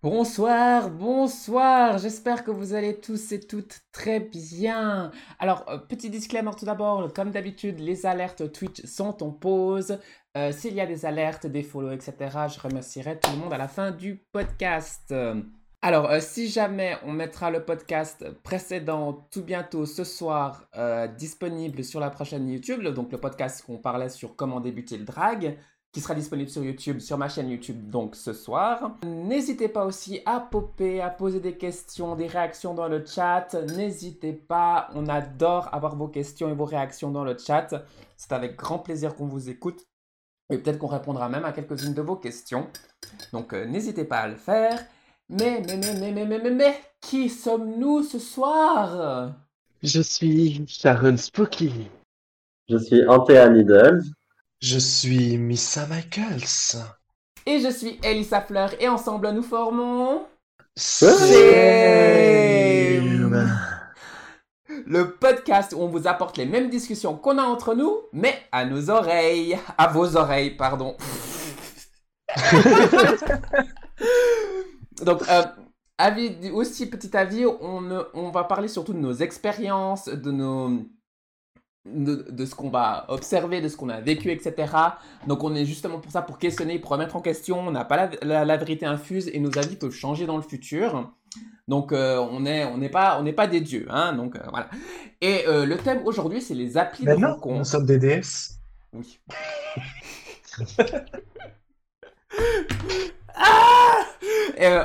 Bonsoir, bonsoir, j'espère que vous allez tous et toutes très bien. Alors, euh, petit disclaimer tout d'abord, comme d'habitude, les alertes Twitch sont en pause. Euh, S'il y a des alertes, des follow, etc., je remercierai tout le monde à la fin du podcast. Alors, euh, si jamais on mettra le podcast précédent tout bientôt ce soir disponible sur la prochaine YouTube, donc le podcast qu'on parlait sur comment débuter le drag, qui sera disponible sur YouTube, sur ma chaîne YouTube donc ce soir. N'hésitez pas aussi à popper, à poser des questions, des réactions dans le chat. N'hésitez pas, on adore avoir vos questions et vos réactions dans le chat. C'est avec grand plaisir qu'on vous écoute. Et peut-être qu'on répondra même à quelques-unes de vos questions. Donc euh, n'hésitez pas à le faire. Mais, mais, mais, mais, mais, mais, mais, mais, qui sommes-nous ce soir? Je suis Sharon Spooky. Je suis Anthea Needles. Je suis Missa Michaels. Et je suis Elissa Fleur et ensemble nous formons... Same. Le podcast où on vous apporte les mêmes discussions qu'on a entre nous, mais à nos oreilles. À vos oreilles, pardon. Donc, euh, avis, aussi petit avis, on, on va parler surtout de nos expériences, de nos de, de ce qu'on va observer, de ce qu'on a vécu, etc. Donc on est justement pour ça, pour questionner, pour remettre en question. On n'a pas la, la, la, vérité infuse et nos avis peuvent changer dans le futur. Donc euh, on n'est on n'est pas on n'est pas des dieux, hein. Donc euh, voilà. Et euh, le thème aujourd'hui, c'est les applis Mais de non, rencontre. nous sommes des déesses. Oui. ah Et,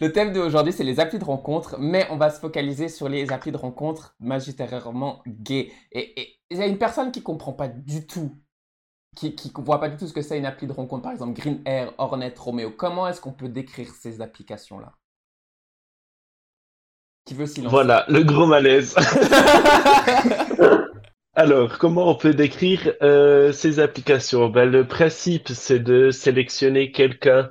le... thème d'aujourd'hui, c'est les applis de rencontre, mais on va se focaliser sur les applis de rencontre majoritairement gays. Et il y a une personne qui comprend pas du tout, qui qui voit pas du tout ce que c'est une appli de rencontre, par exemple Green Air, Hornet, Romeo. Comment est-ce qu'on peut décrire ces applications-là? Qui veut s'y lancer? Voilà, le gros malaise. Alors, comment on peut décrire euh, ces applications? Ben, le principe, c'est de sélectionner quelqu'un,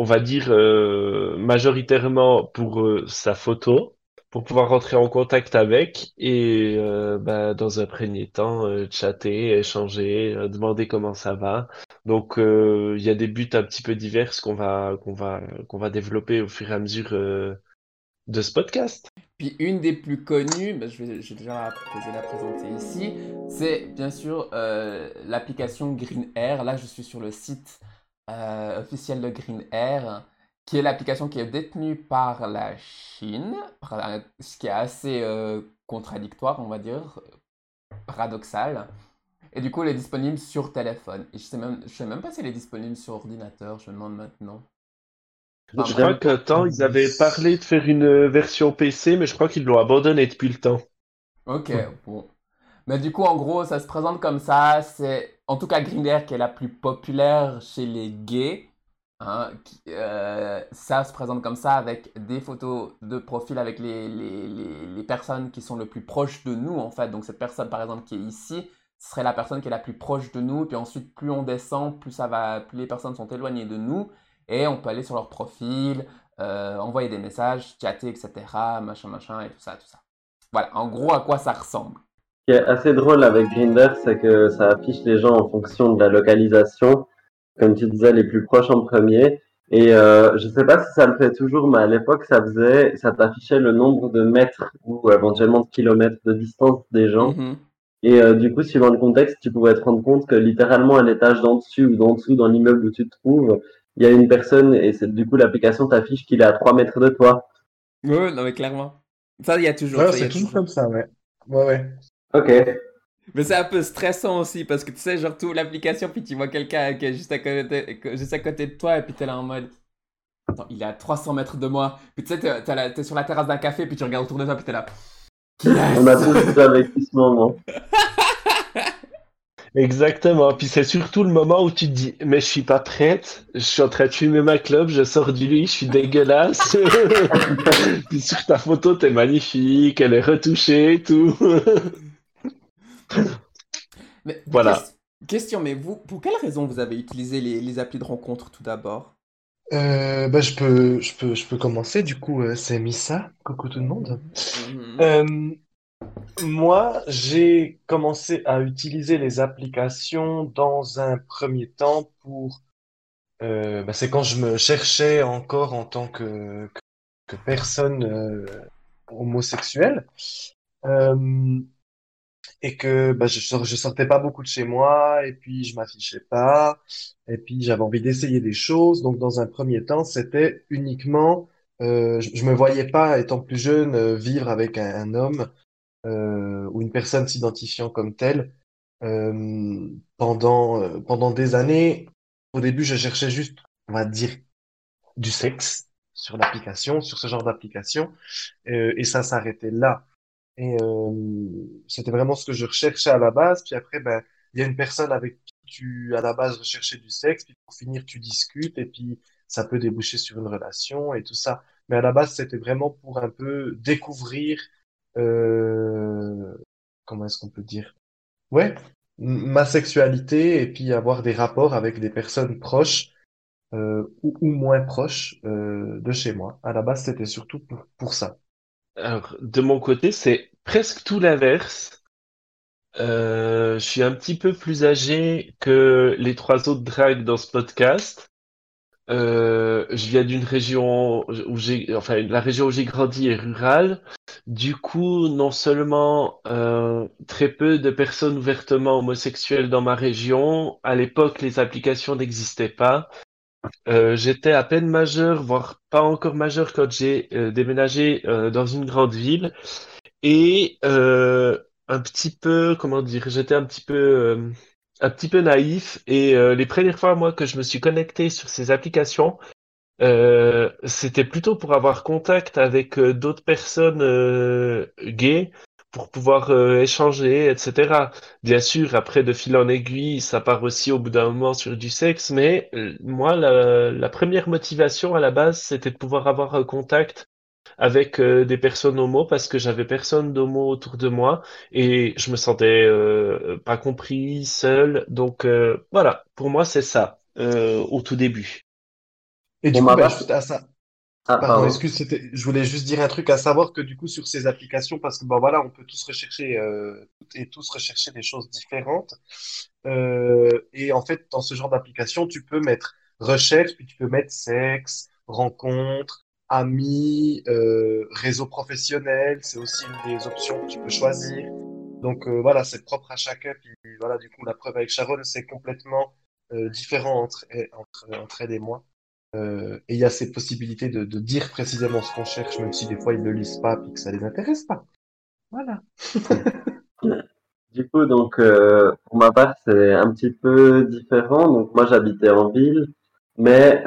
on va dire euh, majoritairement pour euh, sa photo, pour pouvoir rentrer en contact avec et euh, ben, dans un premier temps, chatter, échanger, demander comment ça va. Donc, il y a des buts un petit peu divers qu'on va va va développer au fur et à mesure de ce podcast. Puis une des plus connues, bah, je vais, déjà la présenter ici, c'est bien sûr l'application Green Air. Là, je suis sur le site euh, officiel de Green Air, qui est l'application qui est détenue par la Chine, ce qui est assez euh, contradictoire, on va dire, paradoxal. Et du coup, elle est disponible sur téléphone. Et je sais même, je sais même pas si elle est disponible sur ordinateur, je me demande maintenant. Enfin, Je crois qu'un temps, ils avaient parlé de faire une version PC, mais je crois qu'ils l'ont abandonné depuis le temps. Ok, bon. Mais du coup, en gros, ça se présente comme ça. C'est en tout cas Grindr qui est la plus populaire chez les gays. hein, euh, ça se présente comme ça avec des photos de profil avec les, les, les, personnes qui sont le plus proches de nous, en fait. Donc, cette personne, par exemple, qui est ici, serait la personne qui est la plus proche de nous. Puis ensuite, plus on descend, plus ça va, plus les personnes sont éloignées de nous. Et on peut aller sur leur profil, euh, envoyer des messages, chatter, etc. Machin, machin, et tout ça, tout ça. Voilà, en gros, à quoi ça ressemble. Ce qui est assez drôle avec Grindr, c'est que ça affiche les gens en fonction de la localisation. Comme tu disais, les plus proches en premier. Et euh, je sais pas si ça le fait toujours, mais à l'époque, ça faisait, ça t'affichait le nombre de mètres ou éventuellement de kilomètres de distance des gens. Mhm. Et euh, du coup, suivant le contexte, tu pourrais te rendre compte que littéralement à l'étage d'en dessus ou d'en dessous dans l'immeuble où tu te trouves, il y a une personne et c'est du coup l'application t'affiche qu'il est à 3 mètres de toi. Ouais, non, mais clairement. Ça, il y a toujours. Ouais, c'est toujours toujours. comme ça, ouais. Ouais, ouais. Ok. Mais c'est un peu stressant aussi parce que tu sais, genre, tu ouvres l'application puis tu vois quelqu'un qui est juste à côté, juste à côté de toi et puis t'es là en mode. Attends, il est à 300 mètres de moi. Puis tu sais, t'es, t'es là- t'es sur la terrasse d'un café puis tu regardes autour de toi puis t'es là. On a tous vécu ce moment. Exactement. Puis c'est surtout le moment où tu te dis, mais je suis pas prête, je suis en train de fumer ma clope, je sors du lit, je suis dégueulasse. Puis sur ta photo, t'es magnifique, elle est retouchée et tout. Mais, Voilà. ques- Question, mais vous, pour quelle raison vous avez utilisé les, les applis de rencontre tout d'abord? Euh, bah, je peux, je peux, je peux commencer. Du coup, euh, c'est Missa. Coucou tout le monde. Mhm. Euh, moi, j'ai commencé à utiliser les applications dans un premier temps pour euh, bah, c'est quand je me cherchais encore en tant que, que, que personne euh, homosexuelle. Et que bah, je, sor- je sortais pas beaucoup de chez moi, et puis je m'affichais pas, et puis j'avais envie d'essayer des choses. Donc, dans un premier temps, c'était uniquement, euh, je, je me voyais pas, étant plus jeune, euh, vivre avec un, un homme euh, ou une personne s'identifiant comme telle euh, pendant euh, pendant des années. Au début, je cherchais juste, on va dire, du sexe sur l'application, sur ce genre d'application, euh, et ça s'arrêtait là. Et euh, c'était vraiment ce que je recherchais à la base. Puis après, ben, il y a une personne avec qui tu, à la base, recherchais du sexe. Puis pour finir, tu discutes. Et puis, ça peut déboucher sur une relation et tout ça. Mais à la base, c'était vraiment pour un peu découvrir, euh, comment est-ce qu'on peut dire? Ouais, ma sexualité et puis avoir des rapports avec des personnes proches euh, ou, ou moins proches euh, de chez moi. À la base, c'était surtout pour, pour ça. Alors, de mon côté, c'est presque tout l'inverse. Euh, je suis un petit peu plus âgé que les trois autres drags dans ce podcast. Euh, je viens d'une région où j'ai, enfin, la région où j'ai grandi est rurale. Du coup, non seulement euh, très peu de personnes ouvertement homosexuelles dans ma région, à l'époque, les applications n'existaient pas. J'étais à peine majeur, voire pas encore majeur quand j'ai déménagé dans une grande ville. Et euh, un petit peu, comment dire, j'étais un petit peu, euh, un petit peu naïf. Et euh, les premières fois, moi, que je me suis connecté sur ces applications, euh, c'était plutôt pour avoir contact avec euh, d'autres personnes euh, gays, pour pouvoir échanger, etc. Bien sûr, après, de fil en aiguille, ça part aussi au bout d'un moment sur du sexe, mais moi, la, la première motivation à la base, c'était de pouvoir avoir un contact avec euh, des personnes homo parce que j'avais personne d'homo autour de moi et je me sentais euh, pas compris, seul. Donc euh, voilà, pour moi, c'est ça euh, au tout début. Et du coup, bah, à ça, ah, Pardon, pardon. excuse, je voulais juste dire un truc à savoir que du coup sur ces applications, parce que bon voilà, on peut tous rechercher euh, et tous rechercher des choses différentes. Euh, et en fait, dans ce genre d'application, tu peux mettre recherche, puis tu peux mettre sexe, rencontre, amis, euh, réseau professionnel. C'est aussi une des options que tu peux choisir. Donc euh, voilà, c'est propre à chacun. Puis voilà, du coup, la preuve avec Sharon, c'est complètement euh, différent entre, entre, entre elle et moi. Et il y a ces possibilités de, de dire précisément ce qu'on cherche, même si des fois ils ne le lisent pas et que ça les intéresse pas. Voilà. Du coup, donc, pour ma part, c'est un petit peu différent. Donc, moi, j'habitais en ville, mais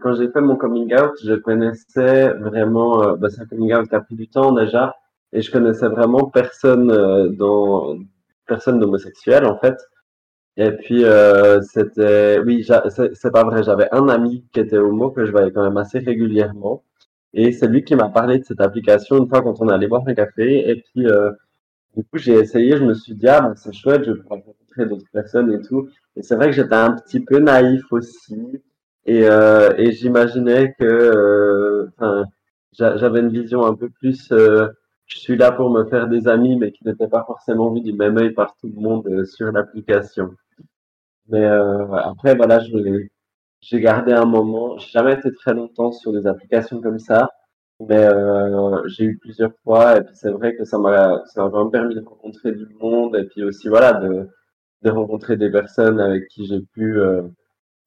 quand j'ai fait mon coming out, je connaissais vraiment, euh, bah, c'est un coming out qui a pris du temps déjà, et je connaissais vraiment personne euh, dans, personne d'homosexuel en fait. Et puis, euh, c'était, oui, c'est pas vrai, j'avais un ami qui était homo que je voyais quand même assez régulièrement, et c'est lui qui m'a parlé de cette application une fois quand on allait boire un café, et puis euh, du coup, j'ai essayé, je me suis dit, ah, ben, c'est chouette, je vais pouvoir rencontrer d'autres personnes et tout. Et c'est vrai que j'étais un petit peu naïf aussi. Et, euh, et j'imaginais que, euh, j'avais une vision un peu plus, euh, je suis là pour me faire des amis, mais qui n'était pas forcément vu du même œil par tout le monde sur l'application. Mais euh, après, voilà, j'ai gardé un moment. J'ai jamais été très longtemps sur des applications comme ça, mais euh, j'ai eu plusieurs fois. Et puis c'est vrai que ça m'a, vraiment permis de rencontrer du monde et puis aussi voilà de, de rencontrer des personnes avec qui j'ai pu euh,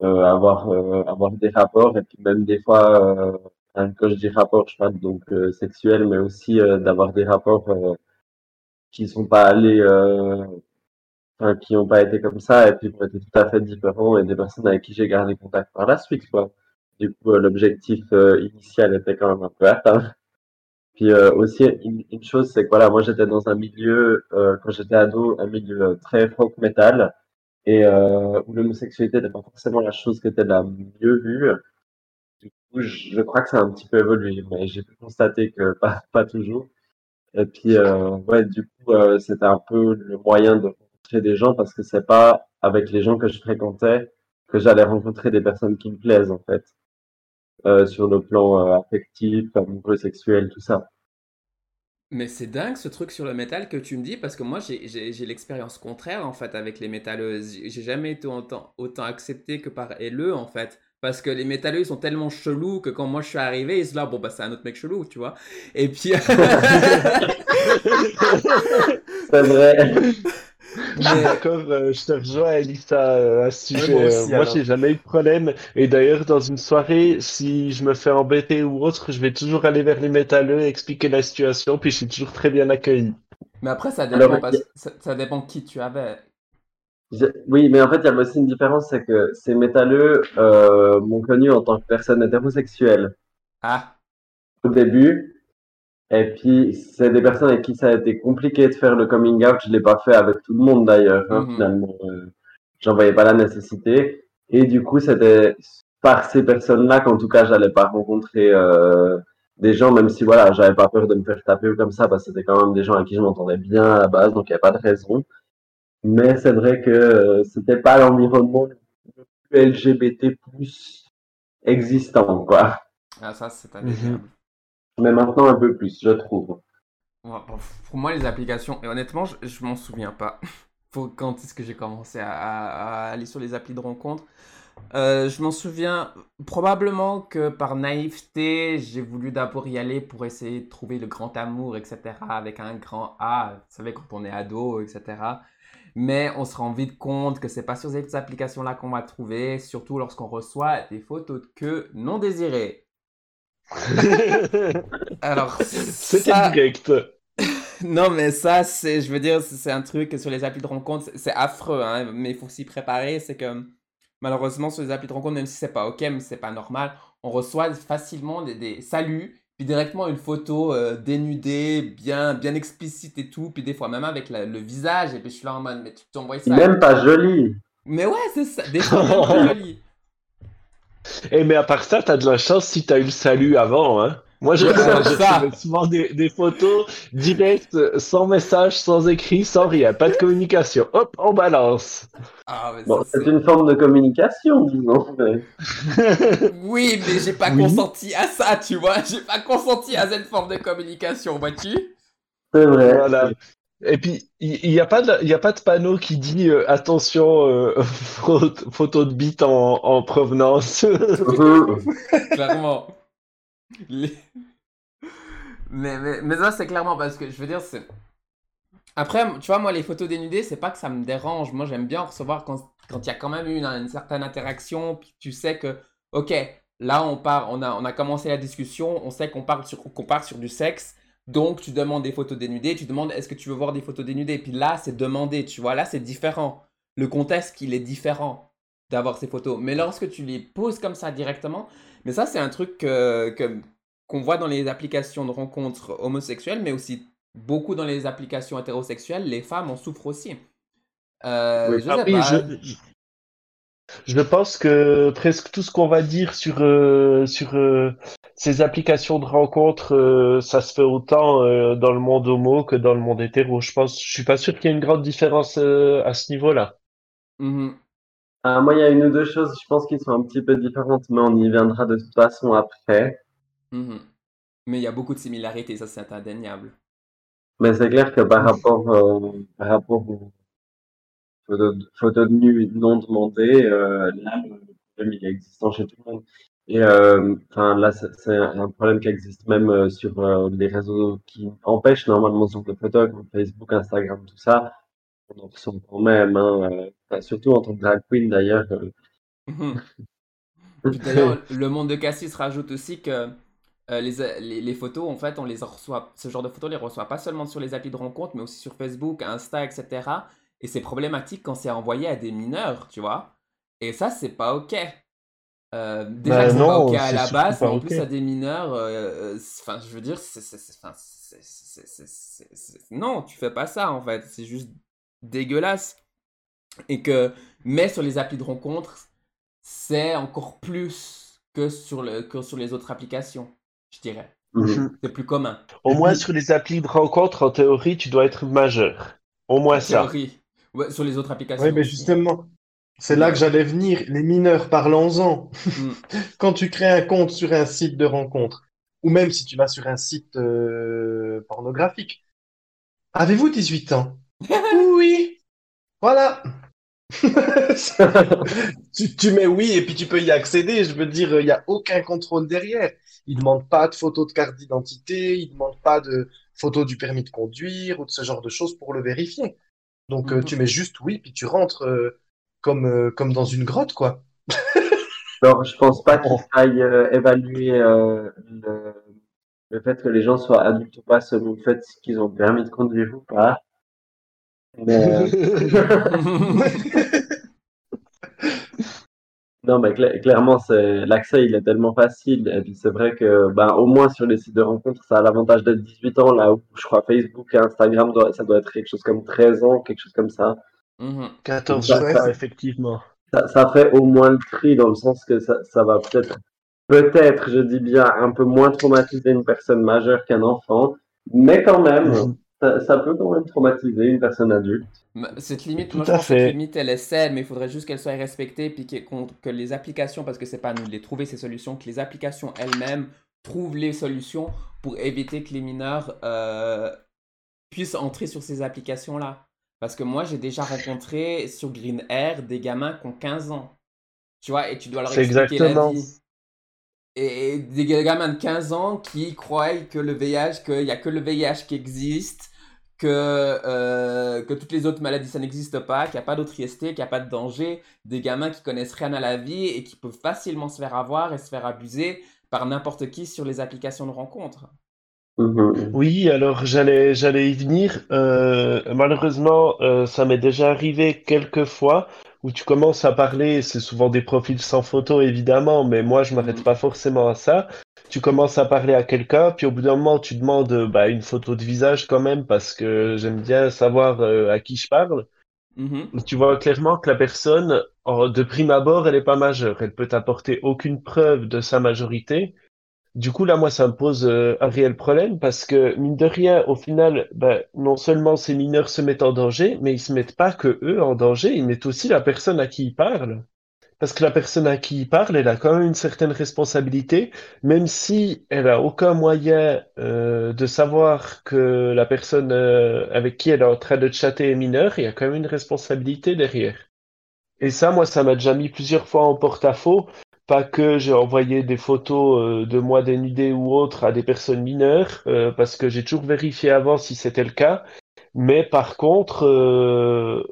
avoir euh, avoir des rapports et puis même des fois, euh, quand je dis rapports, je parle donc euh, sexuels, mais aussi euh, d'avoir des rapports euh, qui sont pas allés euh, enfin, qui n'ont pas été comme ça et puis ont été tout à fait différents et des personnes avec qui j'ai gardé contact par la suite, quoi. Du coup, euh, l'objectif euh, initial était quand même un peu atteint. Puis euh, aussi, une, une chose, c'est que voilà, moi j'étais dans un milieu, euh, quand j'étais ado, un milieu euh, très folk metal et euh, où l'homosexualité n'était pas forcément la chose qui était la mieux vue. Du coup, je, crois que ça a un petit peu évolué, mais j'ai pu constater que pas, pas toujours. Et puis, euh, ouais, du coup, euh, c'était un peu le moyen de rencontrer des gens parce que c'est pas avec les gens que je fréquentais que j'allais rencontrer des personnes qui me plaisent, en fait, euh, sur le plan euh, affectif, amoureux, sexuel, tout ça. Mais c'est dingue ce truc sur le métal que tu me dis parce que moi j'ai- l'expérience contraire en fait avec les métalleuses. J'ai jamais été autant, autant accepté que par LE en fait. Parce que les métalleux ils sont tellement chelous que quand moi je suis arrivé, ils se là, bon bah c'est un autre mec chelou, tu vois. Et puis. C'est vrai. Mais- D'accord, euh, je te rejoins, Elisa, euh, à ce sujet. moi aussi, Euh, moi, alors. j'ai jamais eu de problème. Et d'ailleurs, dans une soirée, si je me fais embêter ou autre, je vais toujours aller vers les métalleux, expliquer la situation, puis je suis toujours très bien accueilli. Mais après, ça Alors, dépend, parce- ça, ça dépend qui tu avais. Je- Oui, mais en fait, il y avait aussi une différence, c'est que ces métalleux euh, m'ont connu en tant que personne hétérosexuelle Ah, au début. Et puis, c'est des personnes avec qui ça a été compliqué de faire le coming out. Je l'ai pas fait avec tout le monde d'ailleurs, hein, Mhm. finalement. Euh, J'en voyais pas la nécessité. Et du coup, c'était par ces personnes-là qu'en tout cas, j'allais pas rencontrer euh, des gens, même si voilà, j'avais pas peur de me faire taper ou comme ça, parce que c'était quand même des gens avec qui je m'entendais bien à la base, donc il n'y a pas de raison. Mais c'est vrai que euh, c'était pas l'environnement le plus LGBT existant, quoi. ah ça c'est indéniable. Mais maintenant un peu plus, je trouve. Pour- moi, les applications, et honnêtement, je, je m'en souviens pas. Quand est-ce que j'ai commencé à aller sur les applis de rencontre? Euh, Je m'en souviens probablement que par naïveté, j'ai voulu d'abord y aller pour essayer de trouver le grand amour, etc. Avec un grand A, vous savez, quand on est ado, etc. Mais on se rend vite compte que c'est pas sur ces applications-là qu'on va trouver, surtout lorsqu'on reçoit des photos de queue non désirées. Alors, C'était ça- direct. non, mais ça, c'est, je veux dire, c'est un truc sur les applis de rencontre, c'est- c'est affreux, hein, mais il faut s'y préparer. C'est que malheureusement, sur les applis de rencontre, même si c'est pas ok, mais c'est pas normal, on reçoit facilement des, des saluts, puis directement une photo euh, dénudée, bien, bien explicite et tout, puis des fois même avec la- le visage, et puis je suis là en mode, mais tu t'envoies ça. Même pas joli. Mais ouais, c'est ça, des fois même pas joli. Eh, mais à part ça, t'as de la chance si t'as eu le salut avant, hein. Moi, je Ouais, reçois- souvent des, des photos directes, sans message, sans écrit, sans rien, pas de communication. Hop, on balance. Ah, Bon, c'est c'est- une forme de communication, disons. mais- Oui, mais j'ai pas Oui. consenti à ça, tu vois, j'ai pas consenti à cette forme de communication, vois-tu? C'est vrai. Voilà. Et puis, il n'y a, pas de- y a pas de panneau qui dit euh, attention, euh, photo, de bite en, en provenance. Clairement. Mais, mais, ça, c'est clairement parce que je veux dire, c'est. Après, tu vois, moi, les photos dénudées, c'est pas que ça me dérange. Moi, j'aime bien recevoir quand il y a quand même une certaine interaction, puis tu sais que, ok, là, on part, on a, on a commencé la discussion, on sait qu'on parle sur, qu'on part sur du sexe. Donc, tu demandes des photos dénudées, tu demandes est-ce que tu veux voir des photos dénudées? Puis là, c'est demandé, tu vois, là, c'est différent. Le contexte, il est différent d'avoir ces photos. Mais lorsque tu les poses comme ça directement, mais ça, c'est un truc que, que- qu'on voit dans les applications de rencontres homosexuelles, mais aussi beaucoup dans les applications hétérosexuelles. Les femmes en souffrent aussi. Euh, Oui. je Ah oui, je pense que presque tout ce qu'on va dire sur, euh, sur euh, ces applications de rencontres, euh, ça se fait autant euh, dans le monde homo que dans le monde hétéro. Je pense, je suis pas sûr qu'il y ait une grande différence euh, à ce niveau-là. Mhm. Ah, moi, il y a une ou deux choses, je pense, qui sont un petit peu différentes, mais on y viendra de toute façon après. Mhm. Mais il y a beaucoup de similarités, ça c'est indéniable. Mais c'est clair que par rapport, euh, par rapport aux photos de, photos de nus non demandées, euh, là, le problème il est existant chez tout le monde. Et euh, enfin là, c'est un problème qui existe même euh, sur euh, les réseaux qui empêchent normalement ce genre de Facebook, Instagram, tout ça. On en ressent quand même, hein, surtout en tant que drag queen d'ailleurs. Mhm. D'ailleurs, le monde de Cassis rajoute aussi que euh, les, les, les photos, en fait, on les reçoit, ce genre de photos, on les reçoit pas seulement sur les applis de rencontre, mais aussi sur Facebook, Insta, etc. Et c'est problématique quand c'est envoyé à des mineurs, tu vois. Et ça, c'est pas ok. Euh, déjà Bah que c'est pas ok à la base, mais en plus à des mineurs, euh, euh, enfin, je veux dire, non, tu fais pas ça en fait, c'est juste dégueulasse. Et que, mais sur les applis de rencontre, c'est encore plus que sur, le, que sur les autres applications, je dirais. mhm. C'est plus commun. Au moins sur les applis de rencontre, en théorie, tu dois être majeur. Au moins En ça. théorie. Ouais, sur les autres applications. Oui, mais justement, c'est là que j'allais venir. Les mineurs, parlons-en. Mm. Quand tu crées un compte sur un site de rencontre, ou même si tu vas sur un site euh, pornographique. Avez-vous 18 ans? Oui. Voilà. tu, tu mets oui et puis tu peux y accéder. Je veux dire, il n'y a aucun contrôle derrière. Ils demandent pas de photo de carte d'identité, ils demandent pas de photo du permis de conduire ou de ce genre de choses pour le vérifier. Donc euh, Mhm. tu mets juste oui puis tu rentres euh, comme euh, comme dans une grotte quoi. Alors, je pense pas qu'il faille euh, évaluer euh, le, le fait que les gens soient adultes ou pas selon le fait qu'ils ont permis de conduire ou pas. Mais, non, mais cla- clairement, l'accès, il est tellement facile. Et puis, c'est vrai que, ben, au moins sur les sites de rencontres, ça a l'avantage d'être 18 ans, là où je crois Facebook et Instagram, ça doit être quelque chose comme 13 ans, quelque chose comme ça. Mhm. 14 Ça- effectivement. Ça, ça fait au moins le tri dans le sens que ça, ça va peut-être, peut-être, je dis bien, un peu moins traumatiser une personne majeure qu'un enfant, mais quand même, Mhm. ça, ça peut quand même traumatiser une personne adulte. Mais Cette limite, Tout moi je à pense que cette fait. limite elle est saine, mais il faudrait juste qu'elle soit respectée, puis que, que les applications, parce que c'est pas à nous de les trouver ces solutions, que les applications elles-mêmes trouvent les solutions pour éviter que les mineurs euh, puissent entrer sur ces applications-là. Parce que moi j'ai déjà rencontré sur Green Air des gamins qui ont 15 ans, tu vois, et tu dois leur expliquer la exactement. vie. Et des gamins de 15 ans qui croient que le VIH, qu'il n'y a que le VIH qui existe, que, euh, que toutes les autres maladies ça n'existe pas, qu'il n'y a pas d'autres IST, qu'il n'y a pas de danger, des gamins qui connaissent rien à la vie et qui peuvent facilement se faire avoir et se faire abuser par n'importe qui sur les applications de rencontres. Mhm. Oui, alors j'allais j'allais y venir. Euh, malheureusement, euh, ça m'est déjà arrivé quelques fois où tu commences à parler, c'est souvent des profils sans photo évidemment, mais moi je m'arrête Mhm. pas forcément à ça. Tu commences à parler à quelqu'un, puis au bout d'un moment tu demandes euh, bah, une photo de visage quand même parce que j'aime bien savoir euh, à qui je parle. Mhm. Tu vois clairement que la personne, de prime abord, elle est pas majeure. Elle peut t'apporter aucune preuve de sa majorité. Du coup, là, moi, ça me pose euh, un réel problème parce que, mine de rien, au final, ben, non seulement ces mineurs se mettent en danger, mais ils se mettent pas que eux en danger, ils mettent aussi la personne à qui ils parlent. Parce que la personne à qui il parle, elle a quand même une certaine responsabilité, même si elle a aucun moyen euh, de savoir que la personne euh, avec qui elle est en train de chatter est mineure, il y a quand même une responsabilité derrière. Et ça, moi, ça m'a déjà mis plusieurs fois en porte-à-faux. Pas que j'ai envoyé des photos euh, de moi dénudé ou autres à des personnes mineures, euh, parce que j'ai toujours vérifié avant si c'était le cas. Mais par contre, euh,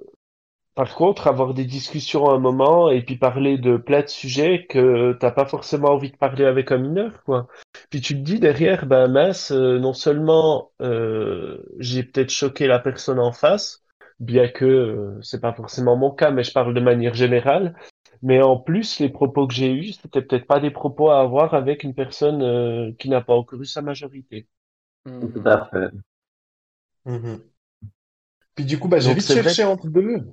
par contre, avoir des discussions à un moment et puis parler de plein de sujets que t'as pas forcément envie de parler avec un mineur, quoi. Puis tu te dis derrière, ben mince, euh, non seulement euh, j'ai peut-être choqué la personne en face, bien que euh, c'est pas forcément mon cas, mais je parle de manière générale. Mais en plus, les propos que j'ai eus, c'était peut-être pas des propos à avoir avec une personne euh, qui n'a pas encore eu sa majorité. Mhm. Tout à fait. Mhm. Puis du coup, bah, j'ai vite c'est vrai. cherché entre deux.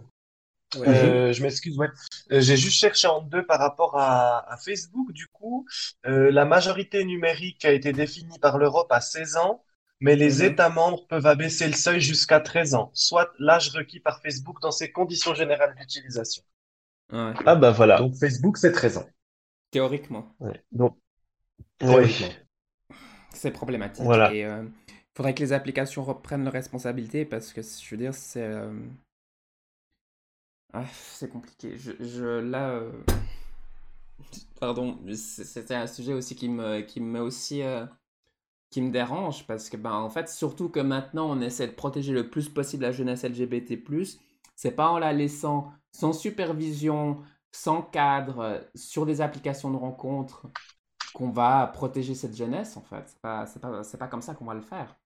Ouais. Euh, je m'excuse, ouais. Euh, j'ai juste cherché en deux par rapport à, à Facebook. Du coup, euh, la majorité numérique a été définie par l'Europe à 16 ans, mais les Mhm. États membres peuvent abaisser le seuil jusqu'à 13 ans, soit l'âge requis par Facebook dans ses conditions générales d'utilisation. Ouais. Ah bah voilà. Donc Facebook, c'est 13 ans, Théoriquement, Ouais. Donc, oui. c'est problématique. Voilà. Et il faudrait que les applications reprennent leurs responsabilités parce que, je veux dire, c'est. euh, Ah, c'est compliqué. Je, je- là. euh, Pardon, c'est- c'était un sujet aussi qui me, qui me met aussi. euh, qui me dérange parce que, ben, en fait, surtout que maintenant, on essaie de protéger le plus possible la jeunesse LGBT. C'est pas en la laissant sans supervision, sans cadre, euh, sur des applications de rencontres qu'on va protéger cette jeunesse, en fait. C'est pas, pas, pas comme ça qu'on va le faire.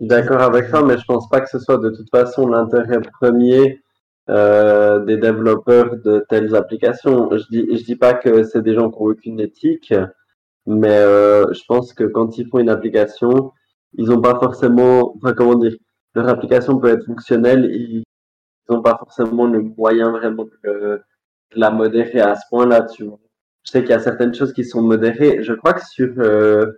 D'accord avec toi, mais je pense pas que ce soit de toute façon l'intérêt premier euh, des développeurs de telles applications. Je dis, je dis pas que c'est des gens qui ont aucune éthique, mais euh, je pense que quand ils font une application, ils ont pas forcément, enfin comment dire, leur application peut être fonctionnelle, n'ont pas forcément le moyen vraiment de, la modérer à ce point-là, tu vois. Je sais qu'il y a certaines choses qui sont modérées. Je crois que sur euh,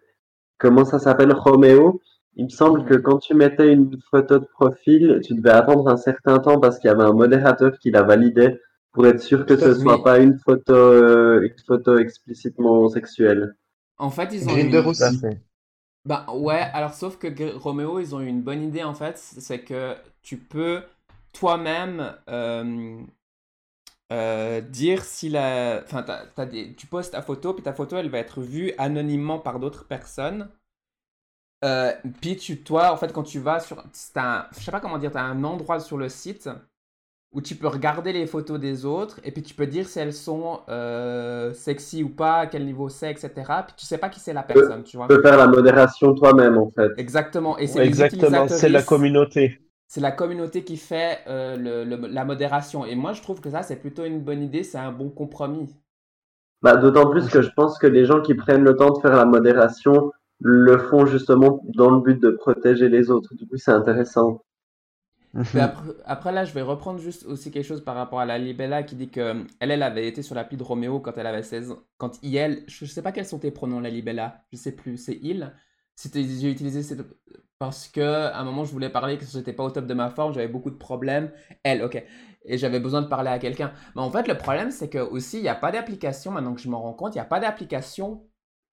comment ça s'appelle, Romeo, il me semble que quand tu mettais une photo de profil, tu devais attendre un certain temps parce qu'il y avait un modérateur qui la validait pour être sûr que ce fait. soit Oui. pas une photo, euh, une photo explicitement sexuelle. En fait, ils ont Grinder une- aussi. Bah ouais, alors sauf que Roméo, ils ont eu une bonne idée en fait, c'est que tu peux toi-même euh, euh, dire si la... Enfin, t'as- t'as des- tu postes ta photo, puis ta photo, elle va être vue anonymement par d'autres personnes. Euh, puis tu, toi, en fait, quand tu vas sur... un- je sais pas comment dire, tu as un endroit sur le site où tu peux regarder les photos des autres, et puis tu peux dire si elles sont euh, sexy ou pas, à quel niveau c'est, etc. Puis tu sais pas qui c'est la personne, tu vois. Tu peux faire la modération toi-même, en fait. Exactement. Et c'est les Exactement, c'est la communauté. C'est la communauté qui fait euh, le- le- la modération. Et moi, je trouve que ça, c'est plutôt une bonne idée. C'est un bon compromis. Bah, d'autant plus que je pense que les gens qui prennent le temps de faire la modération le font justement dans le but de protéger les autres. Du coup, c'est intéressant. Mais Mhm. après, après, là, je vais reprendre juste aussi quelque chose par rapport à la Libella qui dit que elle, elle avait été sur l'appli de Roméo quand elle avait 16 ans. Quand il, je sais pas quels sont tes pronoms, la Libella. Je sais plus. C'est il. C'était, j'ai utilisé cette- parce que à un moment, je voulais parler que j'étais pas au top de ma forme, j'avais beaucoup de problèmes. Elle, ok. Et j'avais besoin de parler à quelqu'un. Mais en fait, le problème, c'est que aussi, il n'y a pas d'application, maintenant que je m'en rends compte, il n'y a pas d'application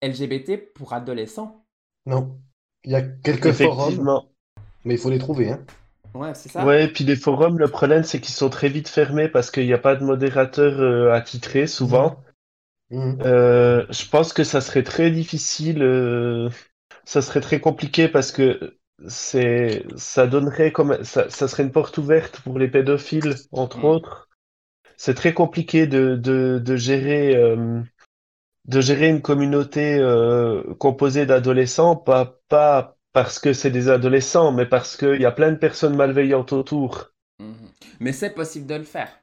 LGBT pour adolescents. Non. Il y a quelques forums, mais il faut les trouver. Hein. Ouais, c'est ça. Ouais, et puis les forums, le problème, c'est qu'ils sont très vite fermés parce qu'il n'y a pas de modérateur euh, attitré, souvent. Mhm. Euh, je pense que ça serait très difficile, euh, ça serait très compliqué parce que c'est, ça donnerait comme, ça, ça serait une porte ouverte pour les pédophiles, entre Mm. autres. C'est très compliqué de, de, de gérer, euh, de gérer une communauté euh, composée d'adolescents, pas, pas parce que c'est des adolescents, mais parce qu'il y a plein de personnes malveillantes autour. Mhm. Mais c'est possible de le faire.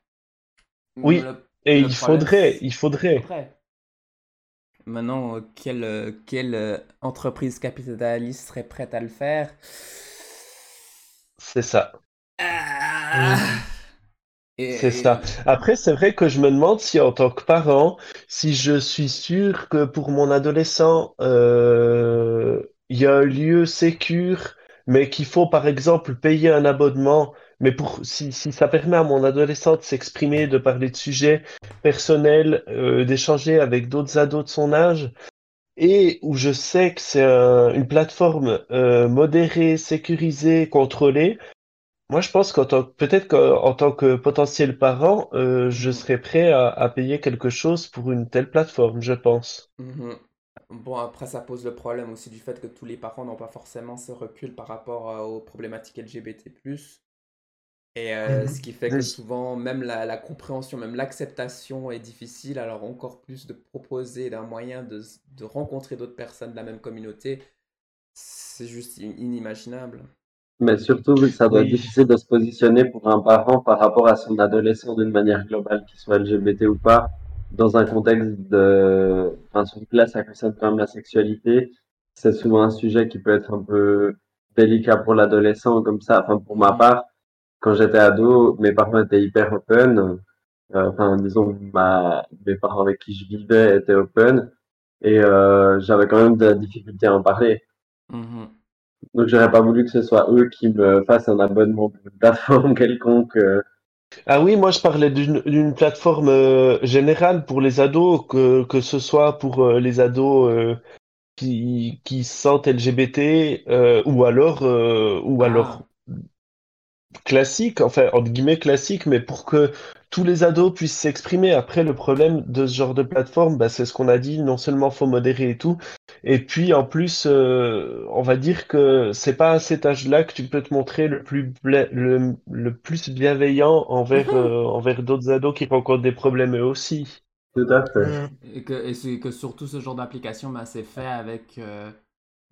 Oui. Le- Et Le il problème, faudrait, il faudrait. Maintenant, euh, quelle, euh, quelle euh, entreprise capitaliste serait prête à le faire? C'est ça. Ah Et- C'est ça. Après, c'est vrai que je me demande si en tant que parent, si je suis sûr que pour mon adolescent, euh, il y a un lieu sécure, mais qu'il faut par exemple payer un abonnement, mais pour si, si ça permet à mon adolescent de s'exprimer, de parler de sujets personnels, euh, d'échanger avec d'autres ados de son âge, et où je sais que c'est un- une plateforme euh, modérée, sécurisée, contrôlée. Moi, je pense qu'en tant peut-être qu'en tant que potentiel parent, euh, je serais prêt à, payer quelque chose pour une telle plateforme, je pense. Mhm. Bon, après, ça pose le problème aussi du fait que tous les parents n'ont pas forcément ce recul par rapport aux problématiques LGBT+. Et euh, Mhm. ce qui fait que souvent, même la, la compréhension, même l'acceptation est difficile, alors encore plus de proposer d'un moyen de, de rencontrer d'autres personnes de la même communauté, c'est juste in- inimaginable. Mais surtout, vu que ça doit Oui. être difficile de se positionner pour un parent par rapport à son adolescent d'une manière globale, qu'il soit LGBT ou pas, dans un contexte de, enfin, surtout là, ça concerne quand même la sexualité. C'est souvent un sujet qui peut être un peu délicat pour l'adolescent, comme ça. Enfin, pour ma Mhm. part, quand j'étais ado, mes parents étaient hyper open. Euh, enfin, disons, ma, mes parents avec qui je vivais étaient open. Et euh, j'avais quand même de la difficulté à en parler. Mhm. Donc, j'aurais pas voulu que ce soit eux qui me fassent un abonnement pour une plateforme quelconque. euh. Ah oui, moi je parlais d'une plateforme euh, générale pour les ados, que, que ce soit pour euh, les ados euh, qui, qui se sentent LGBT euh, ou alors, euh, ou Ah. alors classique, enfin entre guillemets classique, mais pour que tous les ados puissent s'exprimer. Après, le problème de ce genre de plateforme, bah, c'est ce qu'on a dit, non seulement faut modérer et tout, et puis en plus, euh, on va dire que c'est pas à cet âge-là que tu peux te montrer le plus bla- le, le plus bienveillant envers euh, envers d'autres ados qui rencontrent des problèmes eux aussi. Tout à fait. Mhm. Et que, et c'est que surtout ce genre d'application, ben, c'est fait avec. euh,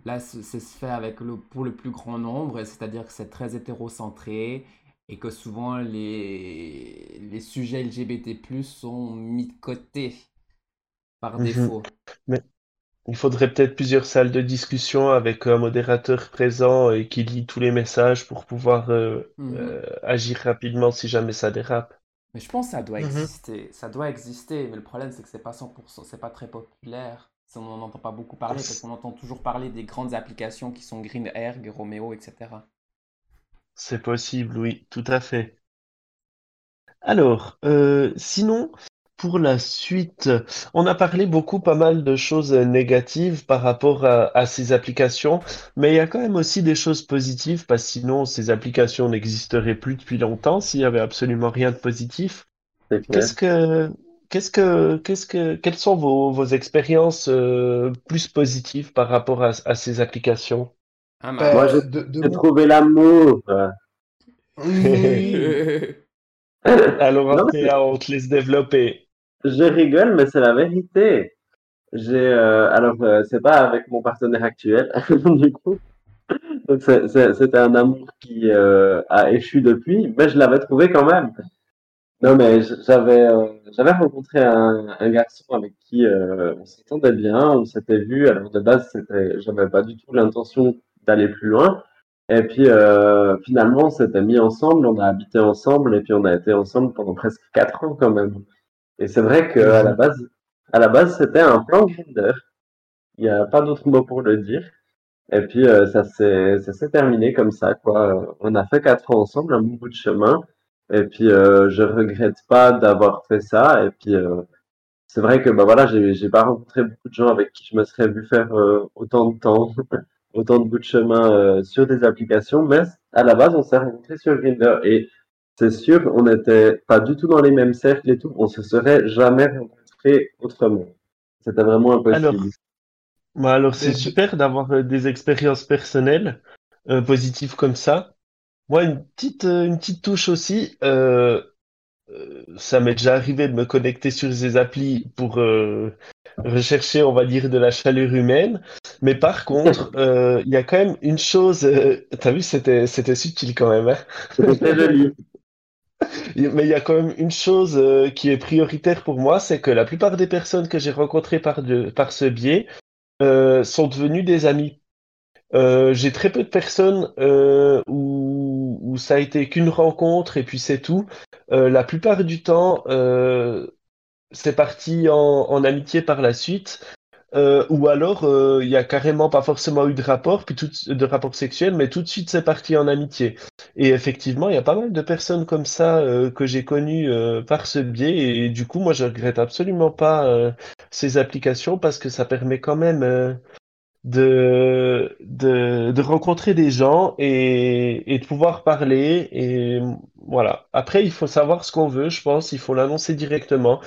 là, c'est c'est fait avec le, pour le plus grand nombre, c'est-à-dire que c'est très hétérocentré et que souvent les, les sujets LGBT sont mis de côté par Mhm. défaut. Il faudrait peut-être plusieurs salles de discussion avec un modérateur présent et qui lit tous les messages pour pouvoir euh, Mhm. euh, agir rapidement si jamais ça dérape. Mais je pense que ça doit Mhm. exister. Ça doit exister, mais le problème c'est que c'est pas 100%, c'est pas très populaire. Si On n'en entend pas beaucoup parler parce qu'on entend toujours parler des grandes applications qui sont Green Erg, Romeo, etc. C'est possible, oui, tout à fait. Alors, euh, sinon, pour la suite, on a parlé beaucoup, pas mal de choses négatives par rapport à, ces applications, mais il y a quand même aussi des choses positives, parce que sinon ces applications n'existeraient plus depuis longtemps s'il y avait absolument rien de positif. Qu'est-ce que, qu'est-ce que, qu'est-ce que, quelles sont vos, vos expériences euh, plus positives par rapport à, ces applications? Ah, Moi, j'ai trouvé l'amour. Alors, on te laisse développer. Je rigole, mais c'est la vérité. J'ai euh, alors euh, c'est pas avec mon partenaire actuel du coup. Donc c'était un amour qui euh, a échu depuis, mais je l'avais trouvé quand même. Non mais j'avais j'avais rencontré un, un, garçon avec qui on s'entendait bien, on s'était vu. Alors de base c'était j'avais pas du tout l'intention d'aller plus loin. Et puis finalement on s'était mis ensemble, on a habité ensemble et puis on a été ensemble pendant presque quatre ans quand même. Et c'est vrai qu'à la base, à la base, c'était un plan Grinder. Il n'y a pas d'autre mot pour le dire. Et puis, euh, ça s'est, ça s'est terminé comme ça, quoi. On a fait quatre ans ensemble, un bon bout de chemin. Et puis, euh, je regrette pas d'avoir fait ça. Et puis, euh, c'est vrai que, bah voilà, j'ai, j'ai pas rencontré beaucoup de gens avec qui je me serais vu faire euh, autant de temps, autant de bouts de chemin sur des applications. Mais à la base, on s'est rencontrés sur Grinder. Et c'est sûr, on n'était pas du tout dans les mêmes cercles et tout. On se serait jamais rencontrés autrement. C'était vraiment impossible. Alors, bah, alors c'est super d'avoir des expériences personnelles euh, positives comme ça. Moi, une petite, euh, une petite touche aussi. ça m'est déjà arrivé de me connecter sur ces applis pour rechercher, on va dire, de la chaleur humaine. Mais par contre, il y a quand même une chose. T'as vu, c'était, c'était subtil quand même. Hein joli. Mais il y a quand même une chose euh, qui est prioritaire pour moi, c'est que la plupart des personnes que j'ai rencontrées par, par ce biais euh, sont devenues des amis. Euh, j'ai très peu de personnes où, où, ça a été qu'une rencontre et puis c'est tout. la plupart du temps, c'est parti en, amitié par la suite. Euh, ou alors, euh, il y a carrément pas forcément eu de rapport, puis de rapport sexuel, mais tout de suite c'est parti en amitié. Et effectivement, il y a pas mal de personnes comme ça euh, que j'ai connues par ce biais, et, du coup, moi, je regrette absolument pas ces applications parce que ça permet quand même de, de, de, rencontrer des gens et, et de pouvoir parler. Et voilà. Après, il faut savoir ce qu'on veut, je pense. Il faut l'annoncer directement.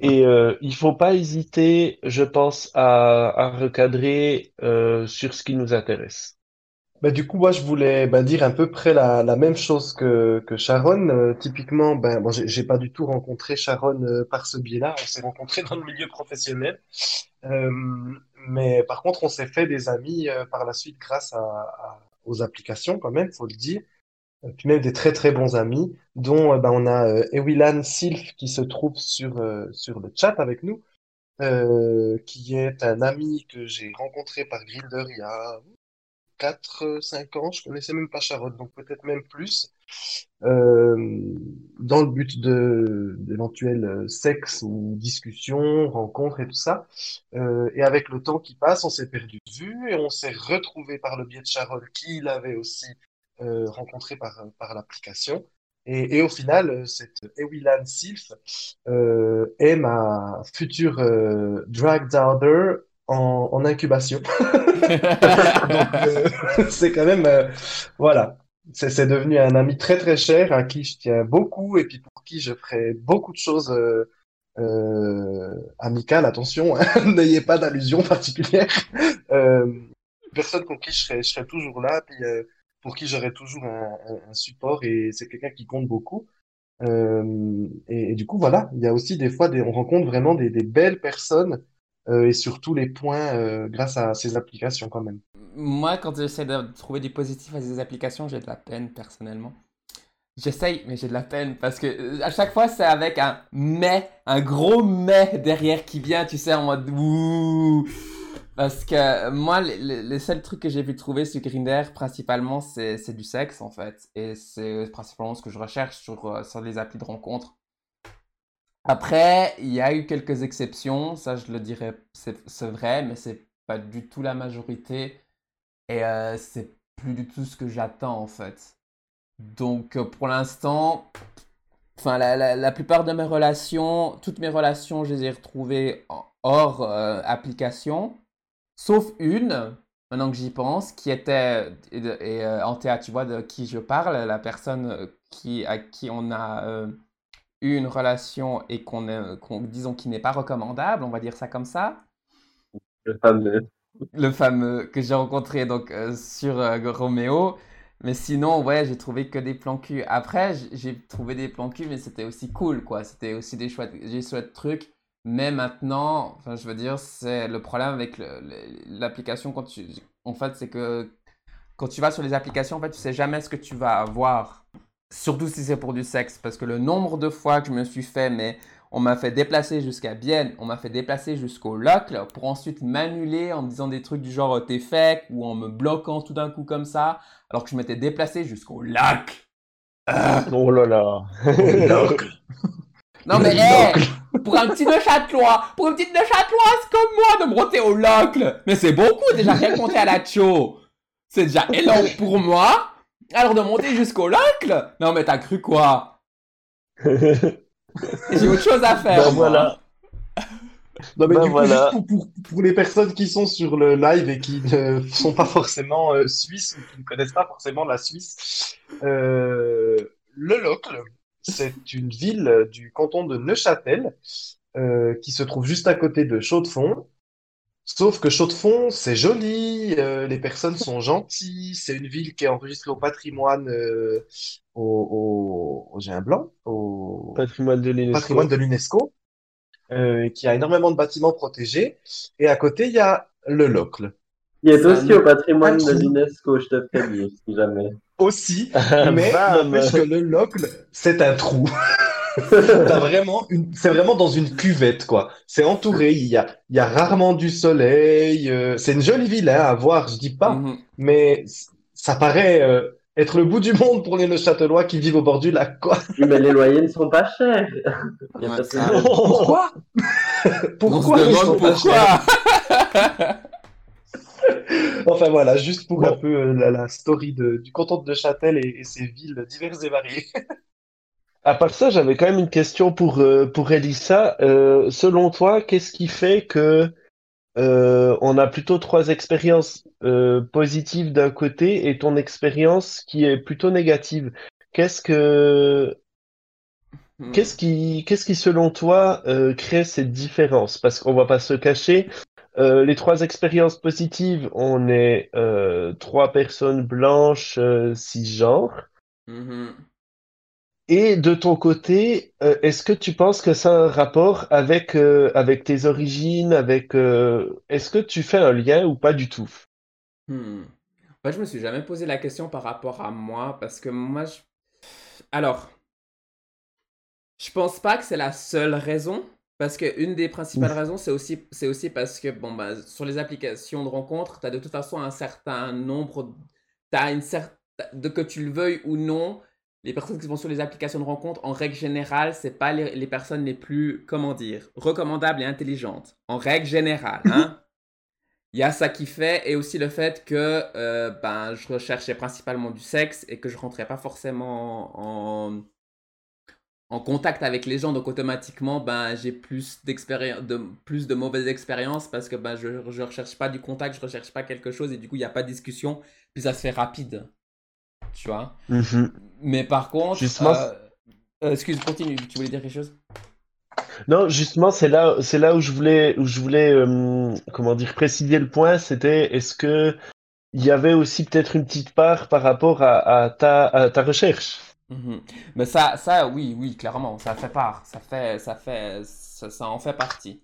Et euh, il faut pas hésiter, je pense, à, à recadrer euh, sur ce qui nous intéresse. Bah, du coup, moi, je voulais bah, dire à peu près la, la même chose que, que Sharon. Euh, typiquement, ben, bon, j'ai pas du tout rencontré Sharon euh, par ce biais-là. On s'est rencontrés dans le milieu professionnel. Euh, mais par contre, on s'est fait des amis par la suite grâce aux applications, quand même, faut le dire. Puis même des très très bons amis, dont euh, ben, on a euh, Ewilan Sylph qui se trouve sur, euh, sur le chat avec nous, euh, qui est un ami que j'ai rencontré par Grinder il y a 4-5 ans, je connaissais même pas Sharon, donc peut-être même plus, euh, dans le but de d'éventuels sexe ou discussions, rencontres et tout ça. Euh, et avec le temps qui passe, on s'est perdu de vue et on s'est retrouvé par le biais de Sharon, qui l'avait aussi euh, rencontré par, par l'application. Et, et, au final, euh, cette Ewilan Sylph euh, est ma future euh, drag daughter en, en incubation. Euh, c'est quand même, euh, voilà, c'est devenu un ami très très cher à qui je tiens beaucoup et puis pour qui je ferai beaucoup de choses amicales. Attention, hein, n'ayez pas d'allusion particulière. personne pour qui je serai, je serai toujours là. Puis, pour qui j'aurai toujours un, un, support et c'est quelqu'un qui compte beaucoup. Euh, et, du coup, voilà, il y a aussi des fois, des, on rencontre vraiment des, des belles personnes euh, et sur tous les points euh, grâce à ces applications quand même. Moi, quand j'essaie de trouver du positif à ces applications, j'ai de la peine personnellement. J'essaye, mais j'ai de la peine parce que euh, à chaque fois, c'est avec un mais, un gros mais derrière qui vient, tu sais, en mode ouh. Parce que moi, les, seuls trucs que j'ai pu trouver sur Grinder, principalement, c'est du sexe, en fait. Et c'est principalement ce que je recherche sur, euh, sur les applis de rencontre. Après, il y a eu quelques exceptions, ça je le dirais, c'est vrai, mais c'est pas du tout la majorité. Et euh, c'est plus du tout ce que j'attends, en fait. Donc, euh, pour l'instant, Enfin, la, la, la plupart de mes relations, toutes mes relations, je les ai retrouvées hors euh, application, sauf une, maintenant que j'y pense, qui était, et, et, tu vois de qui je parle, la personne qui, à qui on a eu une relation et qu'on disons, qui n'est pas recommandable, on va dire ça comme ça Le fameux. Le fameux que j'ai rencontré donc euh, sur euh, Roméo. Mais sinon, ouais, j'ai trouvé que des plans cul. Après, j'ai trouvé des plans cul, mais c'était aussi cool, quoi. C'était aussi des chouettes, des chouettes trucs. Mais maintenant, enfin, je veux dire, c'est le problème avec l'application quand tu, en fait, c'est que quand tu vas sur les applications, en fait, tu sais jamais ce que tu vas avoir. Surtout si c'est pour du sexe, parce que le nombre de fois que je me suis fait, mais on m'a fait déplacer jusqu'à Bienne, on m'a fait déplacer jusqu'au Locle pour ensuite m'annuler en me disant des trucs du genre euh, t'es fake ou en me bloquant tout d'un coup comme ça, alors que je m'étais déplacé jusqu'au lac. Ah. Oh là là. Non mais hé, pour un petit Neuchâtelois, pour une petite Neuchâteloise comme moi de monter au Locle, mais c'est beaucoup déjà rien monter à la Cho. C'est déjà énorme pour moi. Alors de monter jusqu'au Locle Non mais t'as cru quoi? J'ai autre chose à faire. Ben moi. voilà. Non, mais Ben du coup, juste pour, pour, pour les personnes qui sont sur le live et qui ne sont pas forcément euh, suisses ou qui ne connaissent pas forcément la Suisse, euh, Le Locle, c'est une ville du canton de Neuchâtel euh, qui se trouve juste à côté de Chaux-de-Fonds. Sauf que Chaux-de-Fonds, c'est joli, euh, les personnes sont gentilles, c'est une ville qui est enregistrée au patrimoine, euh, au, au, au- j'ai un blanc, au Patrimoine de l'UNESCO. patrimoine de l'UNESCO, euh, qui a énormément de bâtiments protégés. Et à côté, il y a le Locle. Il est aussi au patrimoine de l'UNESCO, je te préviens, si jamais. Aussi, mais bam. n'empêche que le Locle, c'est un trou. T'as vraiment une, c'est vraiment dans une cuvette, quoi. C'est entouré, il y a, il y a rarement du soleil. euh, c'est une jolie ville, hein, à voir, je dis pas, Mhm. mais ça paraît euh, être le bout du monde pour les Neuchâtelois qui vivent au bord du lac, quoi. Oui, mais les loyers ne sont pas chers. Ouais, pas de ça- problème. Pourquoi? Pourquoi On se ils sont demande pas chers? Pourquoi. Enfin voilà, juste pour un peu euh, la, la story de, du canton de Châtel et, et ses villes diverses et variées. À part ça, j'avais quand même une question pour, euh, pour Elissa. Euh, selon toi, qu'est-ce qui fait que euh, on a plutôt trois expériences positives d'un côté et ton expérience qui est plutôt négative? Qu'est-ce que Hmm. qu'est-ce qui qu'est-ce qui selon toi crée cette différence? Parce qu'on va pas se cacher, euh, les trois expériences positives, on est euh, trois personnes blanches euh, cisgenres. Et de ton côté, euh, est-ce que tu penses que ça a un rapport avec, euh, avec tes origines, avec euh, est-ce que tu fais un lien ou pas du tout? Hmm. Moi, je me suis jamais posé la question par rapport à moi parce que moi, je... alors, je pense pas que c'est la seule raison parce que une des principales raisons, c'est aussi, c'est aussi parce que bon bah sur les applications de rencontres, tu as de toute façon un certain nombre, t'as une certaine, de que tu le veuilles ou non, les personnes qui vont sur les applications de rencontres, en règle générale, c'est pas les, les personnes les plus, comment dire, recommandables et intelligentes. En règle générale, hein. Il y a ça qui fait, et aussi le fait que euh, ben, je recherchais principalement du sexe et que je rentrais pas forcément en, en contact avec les gens, donc automatiquement ben, j'ai plus de, plus de mauvaises expériences parce que ben, je, je recherche pas du contact, je recherche pas quelque chose et du coup il n'y a pas de discussion, puis ça se fait rapide. Tu vois Mais par contre. Justement, euh, euh, excuse, continue, tu voulais dire quelque chose? Non, justement, c'est là, c'est là où je voulais, où je voulais, euh, comment dire, préciser le point. C'était, est-ce que il y avait aussi peut-être une petite part par rapport à, à ta, à ta recherche? Mhm. Mais ça, ça, oui, oui, clairement, ça fait part, ça fait, ça fait, ça, ça en fait partie.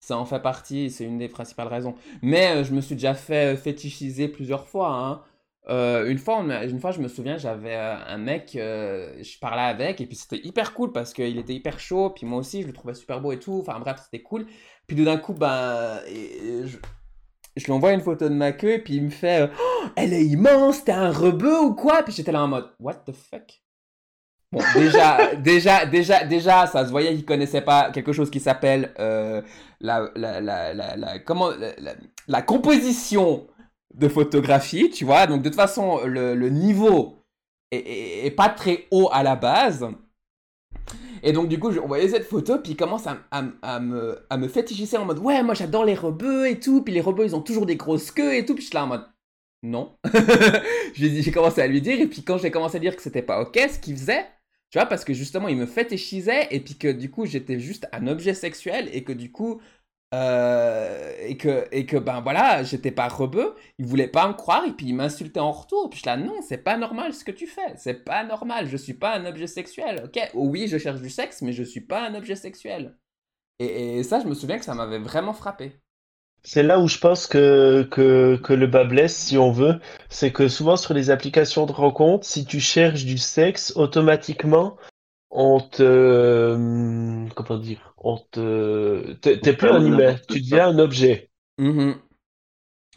Ça en fait partie, c'est une des principales raisons. Mais euh, je me suis déjà fait fétichiser plusieurs fois. hein. Euh, une fois, une fois, je me souviens, j'avais euh, un mec, euh, je parlais avec, et puis c'était hyper cool parce qu'il était hyper chaud, puis moi aussi, je le trouvais super beau et tout. Enfin bref, c'était cool. Puis tout d'un coup, ben, je, lui envoie une photo de ma queue, et puis il me fait Oh, Elle est immense, t'es un rebeu ou quoi? Puis j'étais là en mode What the fuck? Bon, déjà, déjà, déjà, déjà, ça se voyait qu'il connaissait pas quelque chose qui s'appelle la, la, la, comment, la composition de photographie, tu vois. Donc, de toute façon, le, le niveau est, pas très haut à la base. Et donc, du coup, je- on voyait cette photo, puis il commence à, à, me, à me fétichiser en mode Ouais, moi j'adore les rebeux et tout, puis les rebeux ils ont toujours des grosses queues et tout, puis je suis là en mode Non. j'ai commencé à lui dire, et puis quand j'ai commencé à dire que c'était pas ok ce qu'il faisait, tu vois, parce que justement il me fétichisait, et puis que du coup j'étais juste un objet sexuel, et que du coup. Euh, et que et que ben voilà j'étais pas rebeu il voulait pas me croire et puis il m'insultait en retour puis je là non c'est pas normal ce que tu fais c'est pas normal je suis pas un objet sexuel ok? Oui je cherche du sexe mais je suis pas un objet sexuel. Et, et ça je me souviens que ça m'avait vraiment frappé. C'est là où je pense que, que, que le bas blesse, si on veut, c'est que souvent sur les applications de rencontre, si tu cherches du sexe, automatiquement, on te, euh, comment dire, on te, t'es plus un humain, tu deviens un objet. Mhm.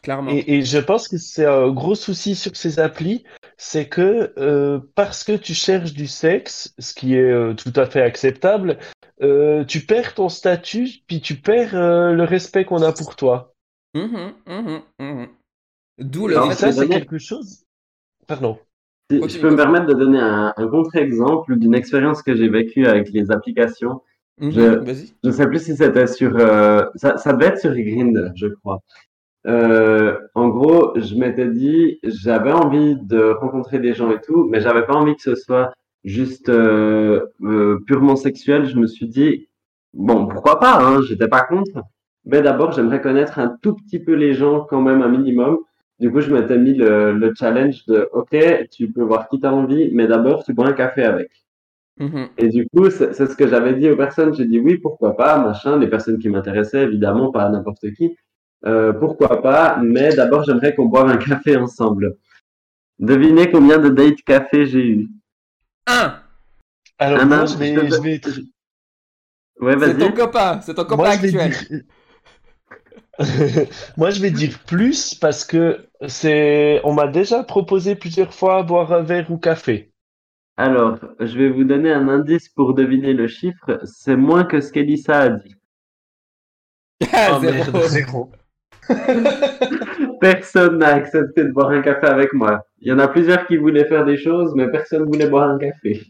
clairement Et, et je pense que c'est un gros souci sur ces applis, c'est que euh, parce que tu cherches du sexe, ce qui est euh, tout à fait acceptable, euh, tu perds ton statut, puis tu perds le respect qu'on a pour toi. Mhm, mhm. d'où le Et ça, c'est quelque chose. Pardon. Si je peux me permettre de donner un, un contre-exemple d'une expérience que j'ai vécue avec les applications. Mhm, je- ne sais plus si c'était sur... euh, ça, ça devait être sur Grindr, je crois. Euh, en gros, je m'étais dit, j'avais envie de rencontrer des gens et tout, mais j'avais pas envie que ce soit juste euh, purement sexuel. Je me suis dit, bon, pourquoi pas, hein, j'étais pas contre. Mais d'abord, j'aimerais connaître un tout petit peu les gens quand même, un minimum. Du coup, je m'étais mis le, le challenge de, OK, tu peux voir qui t'as envie, mais d'abord, tu bois un café avec. Mhm, Et du coup, c'est ce que j'avais dit aux personnes. J'ai dit oui, pourquoi pas, machin, les personnes qui m'intéressaient, évidemment, pas n'importe qui. Euh, pourquoi pas, mais d'abord, j'aimerais qu'on boive un café ensemble. Devinez combien de dates café j'ai eu? un Alors, Un moi, je vais, te- Ouais, c'est ton copain c'est ton copain moi, je vais actuel dire... Moi, je vais dire plus parce que c'est, on m'a déjà proposé plusieurs fois boire un verre ou café. Alors, je vais vous donner un indice pour deviner le chiffre. C'est moins que ce qu'Elissa a dit. Ah, Oh, zéro. merde. Zéro. Personne n'a accepté de boire un café avec moi. Il y en a plusieurs qui voulaient faire des choses, mais personne voulait boire un café.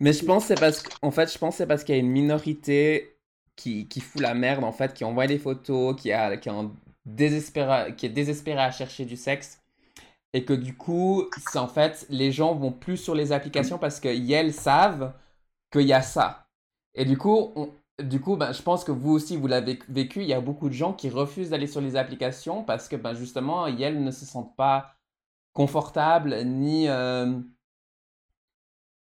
Mais je pense c'est parce que, en fait, je pense que c'est parce qu'il y a une minorité qui, qui fout la merde, en fait, qui envoie des photos, qui, a, qui, est en désespéra- qui est désespéré à chercher du sexe. Et que du coup, c'est en fait, les gens vont plus sur les applications parce qu'elles savent qu'il y a ça. Et du coup, du coup ben, je pense que vous aussi, vous l'avez vécu. Il y a beaucoup de gens qui refusent d'aller sur les applications parce que ben, justement, elles ne se sentent pas confortables ni. euh,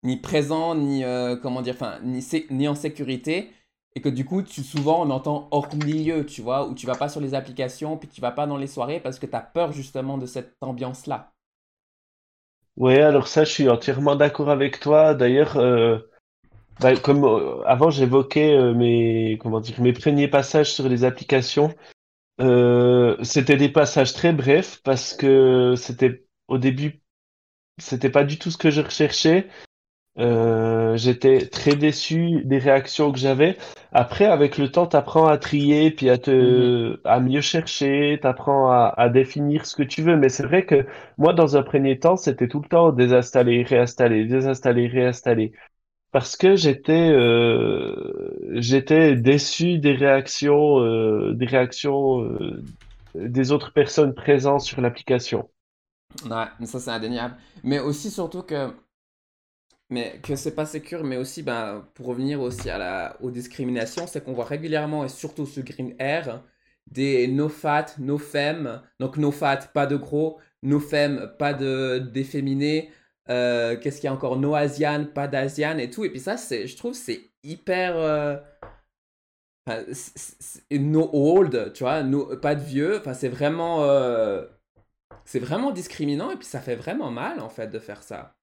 ni présent, ni euh, comment dire, enfin, ni en sécurité, et que du coup, tu, souvent, on entend hors milieu, tu vois, où tu vas pas sur les applications, puis tu vas pas dans les soirées parce que tu as peur justement de cette ambiance-là. Ouais, alors ça, je suis entièrement d'accord avec toi. D'ailleurs, euh, bah, comme euh, avant, j'évoquais euh, mes, comment dire, mes premiers passages sur les applications. C'était des passages très brefs parce que c'était au début, c'était pas du tout ce que je recherchais. Euh, j'étais très déçu des réactions que j'avais. Après, avec le temps, t'apprends à trier, puis à te, à mieux chercher, t'apprends à, à définir ce que tu veux. Mais c'est vrai que moi, dans un premier temps, c'était tout le temps désinstaller, réinstaller, désinstaller, réinstaller. Parce que j'étais, euh, j'étais déçu des réactions, euh, des réactions, euh, des autres personnes présentes sur l'application. Ouais, mais ça c'est indéniable. Mais aussi surtout que, mais que c'est pas sécure, mais aussi ben, pour revenir aussi à la, aux discriminations, c'est qu'on voit régulièrement et surtout sur Green Air des no fat, no femme, donc no fat pas de gros, no femme pas de d'efféminé, euh, qu'est-ce qu'il y a encore, no asian pas d'asian et tout. Et puis ça c'est, je trouve c'est hyper euh, no old, tu vois, no- pas de vieux. Enfin c'est vraiment euh, c'est vraiment discriminant et puis ça fait vraiment mal en fait de faire ça.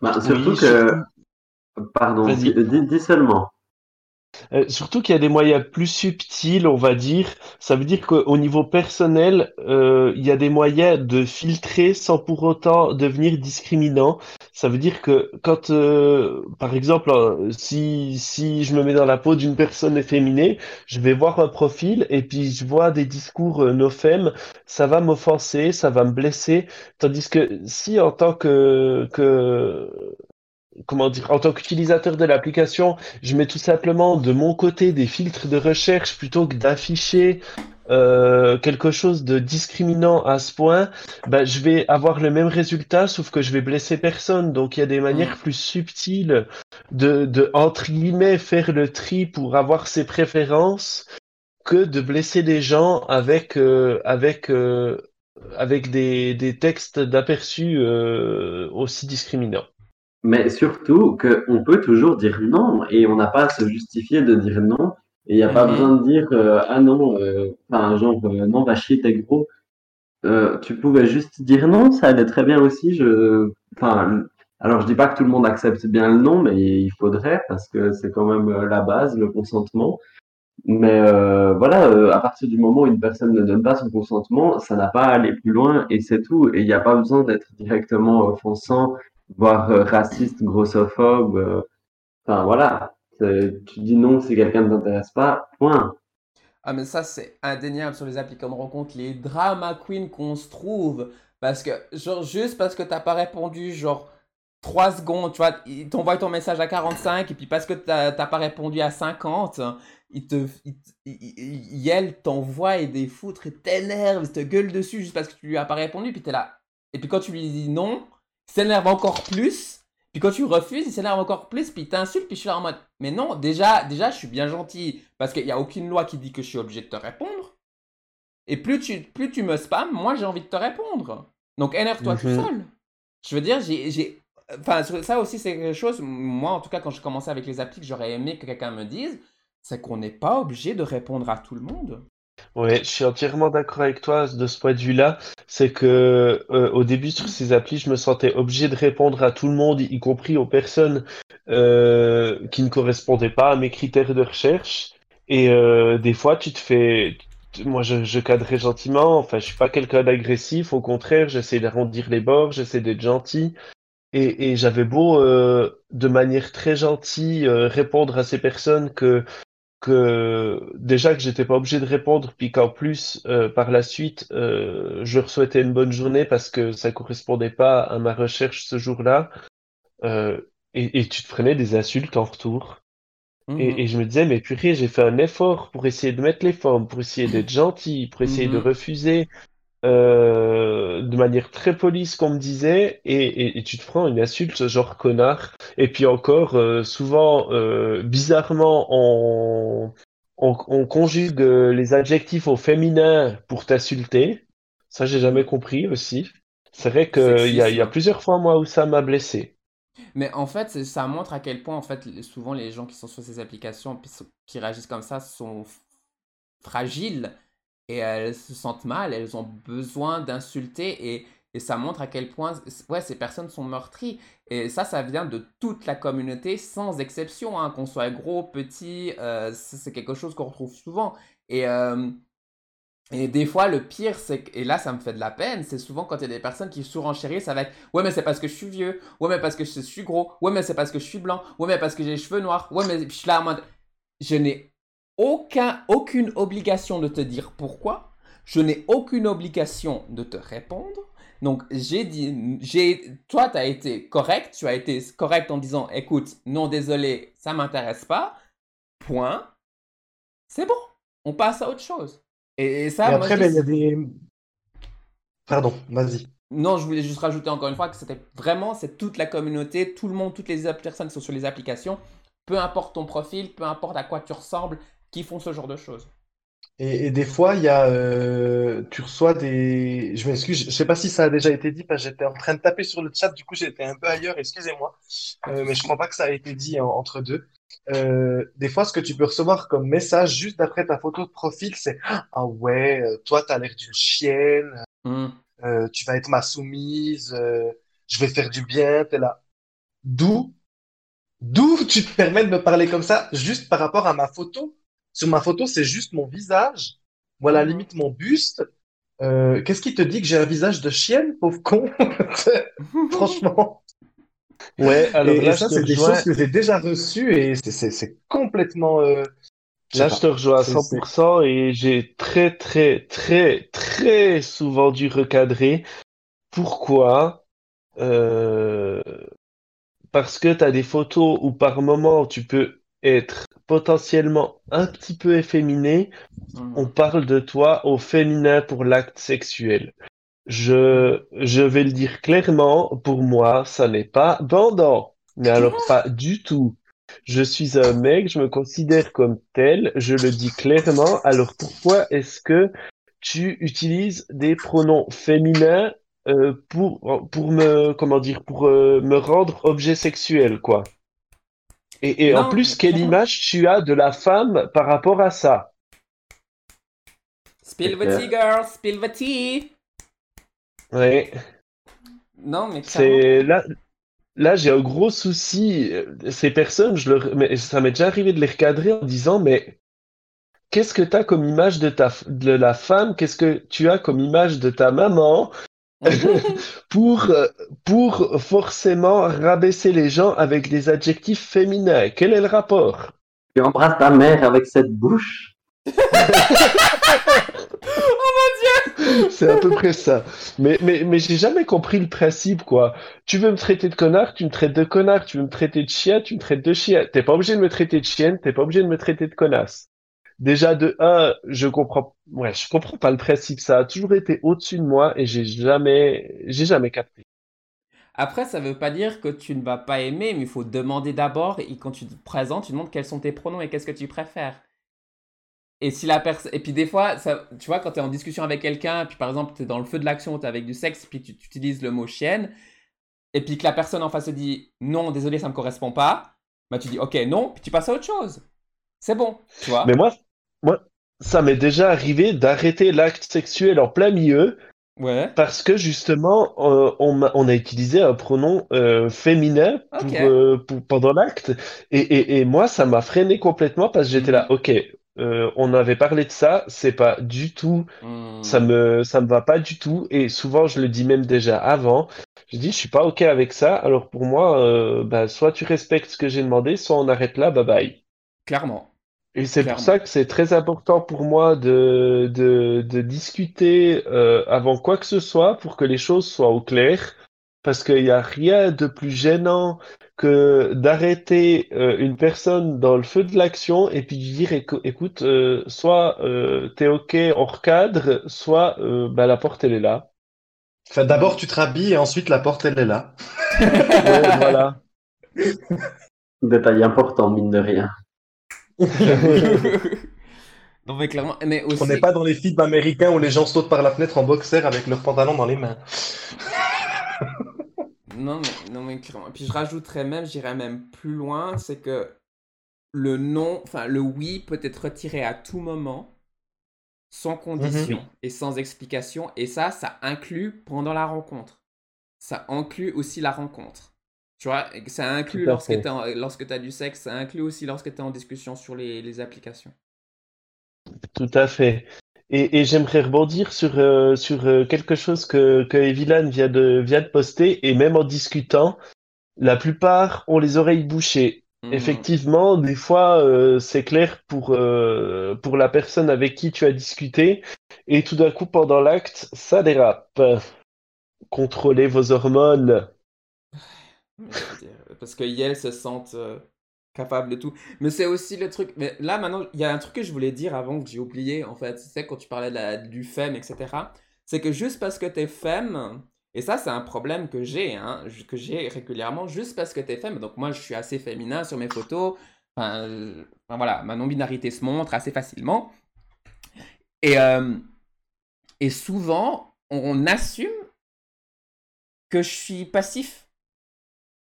Bah, Oui, surtout que, pardon, dis seulement. Euh, surtout qu'il y a des moyens plus subtils, on va dire. Ça veut dire qu'au niveau personnel, euh, il y a des moyens de filtrer sans pour autant devenir discriminant. Ça veut dire que quand, euh, par exemple, euh, si, si je me mets dans la peau d'une personne efféminée, je vais voir un profil et puis je vois des discours euh, no ça va m'offenser, ça va me blesser. Tandis que si en tant que, que comment dire, en tant qu'utilisateur de l'application, je mets tout simplement de mon côté des filtres de recherche plutôt que d'afficher euh, quelque chose de discriminant à ce point, ben, je vais avoir le même résultat, sauf que je vais blesser personne. Donc il y a des manières plus subtiles de, de, entre guillemets, faire le tri pour avoir ses préférences que de blesser des gens avec, euh, avec, euh, avec des, des textes d'aperçu euh, aussi discriminants. Mais surtout qu'on peut toujours dire non et on n'a pas à se justifier de dire non. Et il n'y a pas Mhm. besoin de dire euh, ah non, euh, enfin genre euh, non va chier t'es gros. Tu pouvais juste dire non, ça allait très bien aussi. Je, enfin, alors je dis pas que tout le monde accepte bien le non, mais il faudrait parce que c'est quand même la base, le consentement. Mais voilà, à partir du moment où une personne ne donne pas son consentement, ça n'a pas à aller plus loin et c'est tout. Et il n'y a pas besoin d'être directement offensant, voire euh, raciste, grossophobe. euh. Enfin voilà, C'est- tu dis non si quelqu'un ne t'intéresse pas, point. Ah, mais ça, c'est indéniable sur les applicants de rencontre, les drama queens qu'on se trouve. Parce que, genre, juste parce que t'as pas répondu, genre, 3 secondes, tu vois, ils t'envoient ton message à 45, et puis parce que t'as pas répondu à 50, ils te. Ils, ils, ils- elle t'envoie et des foutres, et t'énerve, ils te gueule dessus juste parce que tu lui as pas répondu, puis t'es là. Et puis quand tu lui dis non, s'énerve encore plus. Puis quand tu refuses, il s'énerve encore plus, puis il t'insulte, puis je suis là en mode, mais non, déjà, déjà, je suis bien gentil, parce qu'il n'y a aucune loi qui dit que je suis obligé de te répondre. Et plus tu, plus tu me spams, moi j'ai envie de te répondre. Donc énerve-toi tout Mhm. seul. Je veux dire, j'ai, j'ai, enfin ça aussi c'est quelque chose. Moi en tout cas quand je commençais avec les applis, que j'aurais aimé que quelqu'un me dise, c'est qu'on n'est pas obligé de répondre à tout le monde. Ouais, je suis entièrement d'accord avec toi de ce point de vue-là. C'est que euh, au début sur ces applis, je me sentais obligé de répondre à tout le monde, y compris aux personnes euh, qui ne correspondaient pas à mes critères de recherche. Et euh, des fois, tu te fais, moi, je, je cadrais gentiment. Enfin, je suis pas quelqu'un d'agressif. Au contraire, j'essaie d'arrondir les bords, j'essaie d'être gentil. Et, et j'avais beau, euh, de manière très gentille, euh, répondre à ces personnes que que déjà que j'étais pas obligé de répondre, puis qu'en plus, euh, par la suite, euh, je leur souhaitais une bonne journée parce que ça correspondait pas à ma recherche ce jour-là, euh, et, et tu te prenais des insultes en retour. Mhm. Et, et je me disais, mais purée, j'ai fait un effort pour essayer de mettre les formes, pour essayer d'être gentil, pour essayer de Mhm. refuser euh, de manière très polie ce qu'on me disait, et, et, et tu te prends une insulte genre connard. Et puis encore, euh, souvent, euh, bizarrement, on, on, on conjugue les adjectifs au féminin pour t'insulter. Ça, j'ai jamais compris aussi. C'est vrai qu'il y y a plusieurs fois, moi, où ça m'a blessé. Mais en fait, ça montre à quel point, en fait, souvent les gens qui sont sur ces applications, qui réagissent comme ça, sont fragiles et elles se sentent mal, elles ont besoin d'insulter et, et ça montre à quel point, ouais, ces personnes sont meurtries. Et ça, ça vient de toute la communauté, sans exception, hein, qu'on soit gros, petit, euh, c'est quelque chose qu'on retrouve souvent. Et, euh, et des fois, le pire, c'est et là, ça me fait de la peine, c'est souvent quand il y a des personnes qui surenchérissent avec Ouais, mais c'est parce que je suis vieux. Ouais, mais parce que je suis gros. Ouais, mais c'est parce que je suis blanc. Ouais, mais parce que j'ai les cheveux noirs. Ouais, mais je suis là en mode Je n'ai aucun, aucune obligation de te dire pourquoi. Je n'ai aucune obligation de te répondre. Donc, j'ai dit, j'ai, toi, tu as été correct. Tu as été correct en disant Écoute, non, désolé, ça m'intéresse pas. Point. C'est bon. On passe à autre chose. Et, et ça, Et moi, après, je ben, il y a des. Pardon, vas-y. non, je voulais juste rajouter encore une fois que c'était vraiment, c'est toute la communauté, tout le monde, toutes les personnes qui sont sur les applications, peu importe ton profil, peu importe à quoi tu ressembles, qui font ce genre de choses. Et, et des fois, il y a, euh, tu reçois des. Je m'excuse, je sais pas si ça a déjà été dit, parce que j'étais en train de taper sur le chat, du coup j'étais un peu ailleurs, excusez-moi. Euh, mais je crois pas que ça a été dit en- entre deux. Euh, des fois, ce que tu peux recevoir comme message juste après ta photo de profil, c'est Ah ouais, toi, t'as l'air d'une chienne, Hmm. euh, tu vas être ma soumise, euh, je vais faire du bien, t'es là. D'où, d'où tu te permets de me parler comme ça, juste par rapport à ma photo? Sur ma photo, c'est juste mon visage, ou à la Mhm. limite mon buste. Euh, qu'est-ce qui te dit que j'ai un visage de chienne, pauvre con? Franchement. Ouais, alors Et, et là, ça, c'est des rejoins. choses que j'ai déjà reçues et c'est c'est- c'est complètement. euh, Là, pas. je te rejoins à C'est- 100% et j'ai très, très, très, très souvent dû recadrer pourquoi, euh, parce que tu as des photos où par moment tu peux être potentiellement un petit peu efféminé, Mhm. on parle de toi au féminin pour l'acte sexuel. Je, je vais le dire clairement, pour moi, ça n'est pas bandant. Mais alors pas du tout. Je suis un mec, je me considère comme tel, je le dis clairement. Alors pourquoi est-ce que tu utilises des pronoms féminins euh, pour, pour me, comment dire, pour euh, me rendre objet sexuel, quoi? Et, et en plus, quelle image tu as de la femme par rapport à ça? Spill the tea, girl, spill the tea. Ouais. Non, mais. C'est là, là j'ai un gros souci. Ces personnes, je leur, mais ça m'est déjà arrivé de les recadrer en disant, mais qu'est-ce que tu as comme image de ta, de la femme? Qu'est-ce que tu as comme image de ta maman? pour, euh, pour forcément rabaisser les gens avec des adjectifs féminins? Quel est le rapport? Tu embrasses ta mère avec cette bouche? C'est à peu près ça. Mais, mais, mais j'ai jamais compris le principe, quoi. Tu veux me traiter de connard, tu me traites de connard. Tu veux me traiter de chien, tu me traites de chien. T'es pas obligé de me traiter de chienne, t'es pas obligé de me traiter de connasse. Déjà, de un, je comprends, ouais, je comprends pas le principe. Ça a toujours été au-dessus de moi et j'ai jamais, j'ai jamais capté. Après, ça veut pas dire que tu ne vas pas aimer, mais il faut demander d'abord, et quand tu te présentes, tu demandes quels sont tes pronoms et qu'est-ce que tu préfères. Et si la personne. Et puis des fois, ça... tu vois, quand tu es en discussion avec quelqu'un, puis par exemple, tu es dans le feu de l'action, tu es avec du sexe, puis tu, utilises le mot chienne, et puis que la personne en face te dit non, désolé, ça me correspond pas, bah tu dis ok, non, puis tu passes à autre chose. C'est bon, tu vois. Mais moi, moi, ça m'est déjà arrivé d'arrêter l'acte sexuel en plein milieu Ouais. Parce que justement, euh, on, a utilisé un pronom euh, féminin pour, Ok. euh, pour- pendant l'acte. Et, et, et moi, ça m'a freiné complètement parce que j'étais là, ok, euh, on avait parlé de ça, c'est pas du tout, Hmm. ça me, ça me va pas du tout. Et souvent, je le dis même déjà avant, je dis, je suis pas ok avec ça. Alors pour moi, bah, soit tu respectes ce que j'ai demandé, soit on arrête là, bye bye. Clairement. Et c'est pour ça que c'est très important pour moi de, de, de discuter euh, avant quoi que ce soit pour que les choses soient au clair. Parce qu'il n'y a rien de plus gênant que d'arrêter euh, une personne dans le feu de l'action et puis de dire écou- écoute, euh, soit euh, t'es OK, on recadre, soit euh, bah, la porte elle est là. Enfin, d'abord, tu te rhabilles et ensuite, la porte, elle est là. Ouais, voilà. Détail important, mine de rien. non, mais clairement. Mais aussi. On n'est pas dans les films américains où les gens sautent par la fenêtre en boxer avec leurs pantalons dans les mains. Non, mais, non, mais clairement. Puis je rajouterais même, j'irais même plus loin, c'est que le non, enfin le oui peut être retiré à tout moment, sans condition Mhm. et sans explication. Et ça, ça inclut pendant la rencontre. Ça inclut aussi la rencontre. Tu vois, ça inclut lorsque tu lorsque as du sexe, ça inclut aussi lorsque tu es en discussion sur les, les applications. Tout à fait. Et, et j'aimerais rebondir sur, euh, sur euh, quelque chose que, que Evilan vient de, vient de poster, et même en discutant, la plupart ont les oreilles bouchées. Mhm. Effectivement, des fois, euh, c'est clair pour, pour la personne avec qui tu as discuté, et tout d'un coup, pendant l'acte, ça dérape. Contrôlez vos hormones. Veux dire, Parce que elles se sentent euh, capables de tout. Mais c'est aussi le truc. Mais là, maintenant, il y a un truc que je voulais dire avant que j'ai oublié, en fait. C'est quand tu parlais de la- du femme, etc. C'est que juste parce que t'es femme, et ça, c'est un problème que j'ai, hein, que j'ai régulièrement, juste parce que t'es femme. Donc, moi, je suis assez féminin sur mes photos. Enfin, euh, voilà, ma non-binarité se montre assez facilement. Et, euh, et souvent, on assume que je suis passif.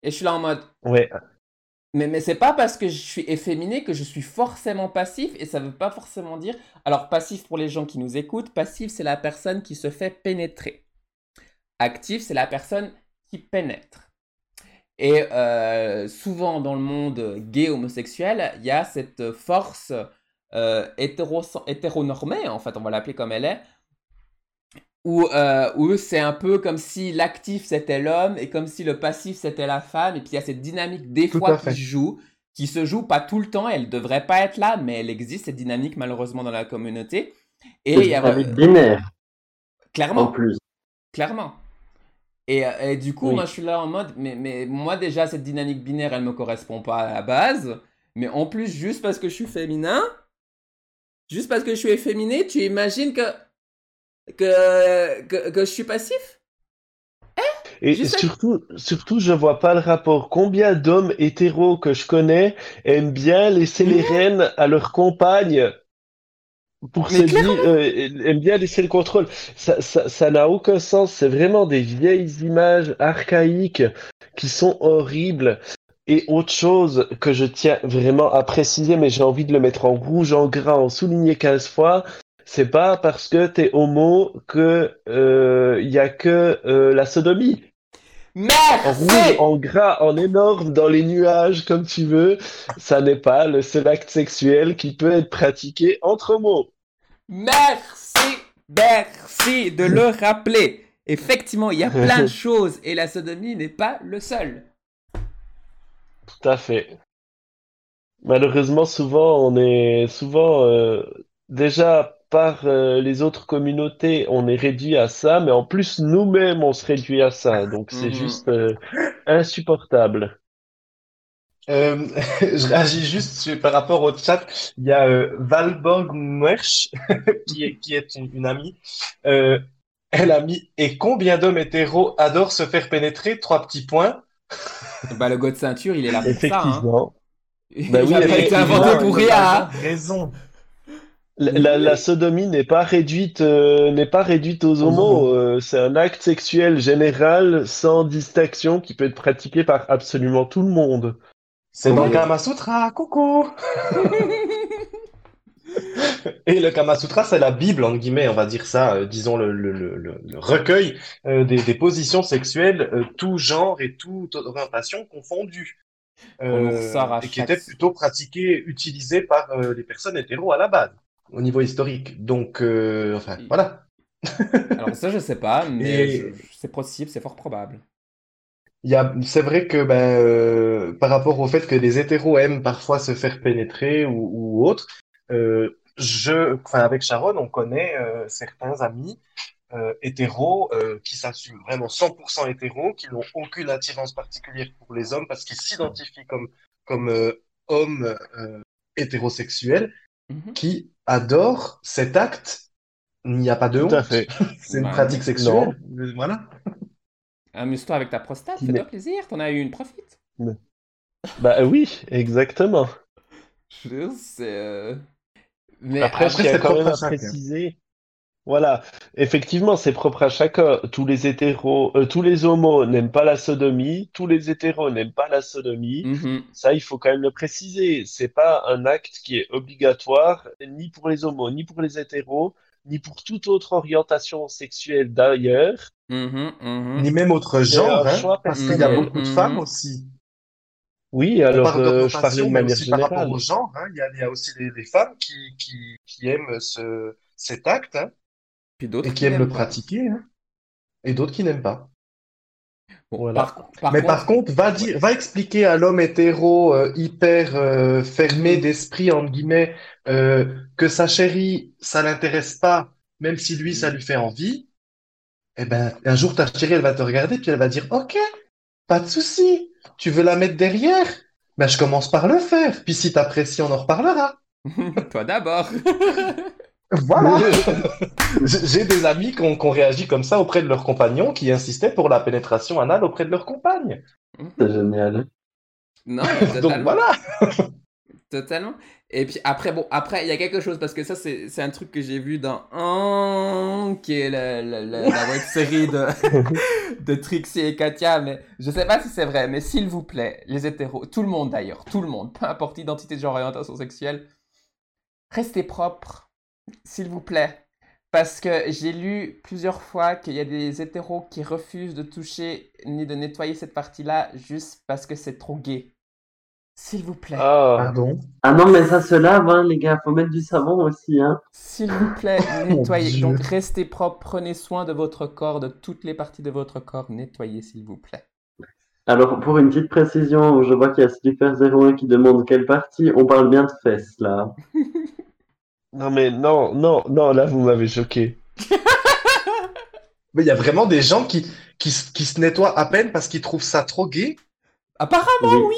Et je suis là en mode, Ouais, mais, mais c'est pas parce que je suis efféminé que je suis forcément passif et ça veut pas forcément dire. Alors, passif pour les gens qui nous écoutent, passif c'est la personne qui se fait pénétrer. Actif c'est la personne qui pénètre. Et euh, souvent dans le monde gay homosexuel, il y a cette force euh, hétéro hétéronormée, en fait, on va l'appeler comme elle est, où, euh, où c'est un peu comme si l'actif c'était l'homme et comme si le passif c'était la femme. Et puis il y a cette dynamique des Tout fois qui se joue, qui se joue pas tout le temps. Elle devrait pas être là, mais elle existe cette dynamique malheureusement dans la communauté. Et il y a une famille binaire, en clairement, plus. clairement. Et, euh, et du coup, Oui. moi, je suis là en mode, mais, mais moi, déjà, cette dynamique binaire, elle me correspond pas à la base. Mais en plus, juste parce que je suis féminin, juste parce que je suis efféminé, tu imagines que, que, que, que je suis passif? Et Je surtout, surtout, je vois pas le rapport. Combien d'hommes hétéros que je connais aiment bien laisser les rênes à leur compagne pour se dire, euh, aiment bien laisser le contrôle. Ça, ça, ça n'a aucun sens. C'est vraiment des vieilles images archaïques qui sont horribles. Et autre chose que je tiens vraiment à préciser, mais j'ai envie de le mettre en rouge, en gras, en souligner 15 fois, c'est pas parce que t'es homo que euh, y a que euh, la sodomie. En Merci rouge, en gras, en énorme, dans les nuages, comme tu veux, ça n'est pas le seul acte sexuel qui peut être pratiqué entre homos. Merci, merci de le rappeler. Effectivement, il y a plein de choses et la sodomie n'est pas le seul. Tout à fait. Malheureusement, souvent, on est souvent euh, déjà par euh, les autres communautés, on est réduit à ça, mais en plus nous-mêmes, on se réduit à ça. Donc c'est Mhm. juste euh, insupportable. Euh, je réagis juste sur- par rapport au chat. Il y a euh, Valborg Mwerch, qui est, qui est une, une amie. Euh, elle a mis Et combien d'hommes hétéros adorent se faire pénétrer? Trois petits points. Bah, le god de ceinture, il est là pour ça. Hein. Effectivement. Il Bah oui, n'a pas été inventé pour rien. a hein. Raison. La, la- la sodomie n'est pas réduite, euh, n'est pas réduite aux homos. euh, c'est un acte sexuel général sans distinction qui peut être pratiqué par absolument tout le monde. C'est dans le. Kama Sutra. Coucou. Et le Kama Sutra, c'est la Bible, entre guillemets, on va dire ça, euh, disons le, le, le, recueil euh, des, des positions sexuelles, euh, tout genre et toute orientation confondue. Et qui était plutôt pratiqué, utilisé par euh, les personnes hétéros à la base, au niveau historique. Donc, euh, enfin, Il- voilà. Alors ça, je sais pas, mais Et- c'est possible, c'est fort probable. C'est vrai que ben, euh, par rapport au fait que les hétéros aiment parfois se faire pénétrer ou, ou autre, euh, je, avec Sharon, on connaît euh, certains amis hétéros qui s'assument vraiment 100% hétéros, qui n'ont aucune attirance particulière pour les hommes parce qu'ils s'identifient comme comme hommes hétérosexuels, Mhm. qui adorent cet acte. Il n'y a pas de Tout honte. C'est une Bah, pratique sexuelle. Euh, Voilà. Amuse-toi avec ta prostate, Mais- fais-toi plaisir, t'en as eu une, profite. Bah oui, exactement. Je c'est... euh, Mais Après, ce qu'il y a c'est quand même à préciser, voilà, effectivement, c'est propre à chacun. Tous les hétéros, euh, tous les homos n'aiment pas la sodomie, tous les hétéros n'aiment pas la sodomie. mhm. Ça, il faut quand même le préciser. C'est pas un acte qui est obligatoire ni pour les homos, ni pour les hétéros, ni pour toute autre orientation sexuelle d'ailleurs. Mhm, mhm. Ni même autre C'est genre, un hein, choix parce qu'il y a personnel. beaucoup de Mhm. femmes aussi. Oui, On alors parle euh, je parlais d'orientation, de mais manière aussi par rapport générale. au genre. hein. Il y a, il y a aussi des, des femmes qui, qui, qui aiment ce, cet acte hein, Puis d'autres et qui aiment le pas. pratiquer, hein, et d'autres qui n'aiment pas. Bon, Voilà. par, par Mais contre, par contre, va dire, va expliquer à l'homme hétéro euh, hyper euh, fermé d'esprit entre guillemets euh, que sa chérie, ça l'intéresse pas, même si lui ça lui fait envie. Eh ben, un jour ta chérie elle va te regarder puis elle va dire OK, pas de souci. Tu veux la mettre derrière? Ben je commence par le faire. Puis si t'apprécies, on en reparlera. toi d'abord. Voilà. J'ai des amis qui ont, qui ont réagi comme ça auprès de leurs compagnons, qui insistaient pour la pénétration anale auprès de leurs compagnes. C'est génial. non, Donc voilà. Totalement. Et puis après, bon, après, il y a quelque chose, parce que ça, c'est un truc que j'ai vu dans Un, qui est la, la, la, la web série de, de Trixie et Katia, mais je sais pas si c'est vrai, mais s'il vous plaît, les hétéros, tout le monde d'ailleurs, tout le monde, peu importe l'identité de genre orientation sexuelle, restez propres, s'il vous plaît. Parce que j'ai lu plusieurs fois qu'il y a des hétéros qui refusent de toucher ni de nettoyer cette partie-là juste parce que c'est trop gay. S'il vous plaît. Ah, Pardon? Ah non, mais ça se lave, hein, les gars. Faut mettre du savon aussi, hein. S'il vous plaît, Mon nettoyez. Donc restez propre, prenez soin de votre corps, de toutes les parties de votre corps, nettoyez s'il vous plaît. Alors, pour une petite précision, je vois qu'il y a Slipper01 qui demande quelle partie. On parle bien de fesses, là. non mais non, non, non, là vous m'avez choqué. Mais il y a vraiment des gens qui, qui, se nettoient à peine parce qu'ils trouvent ça trop gay? Apparemment, Oui. oui.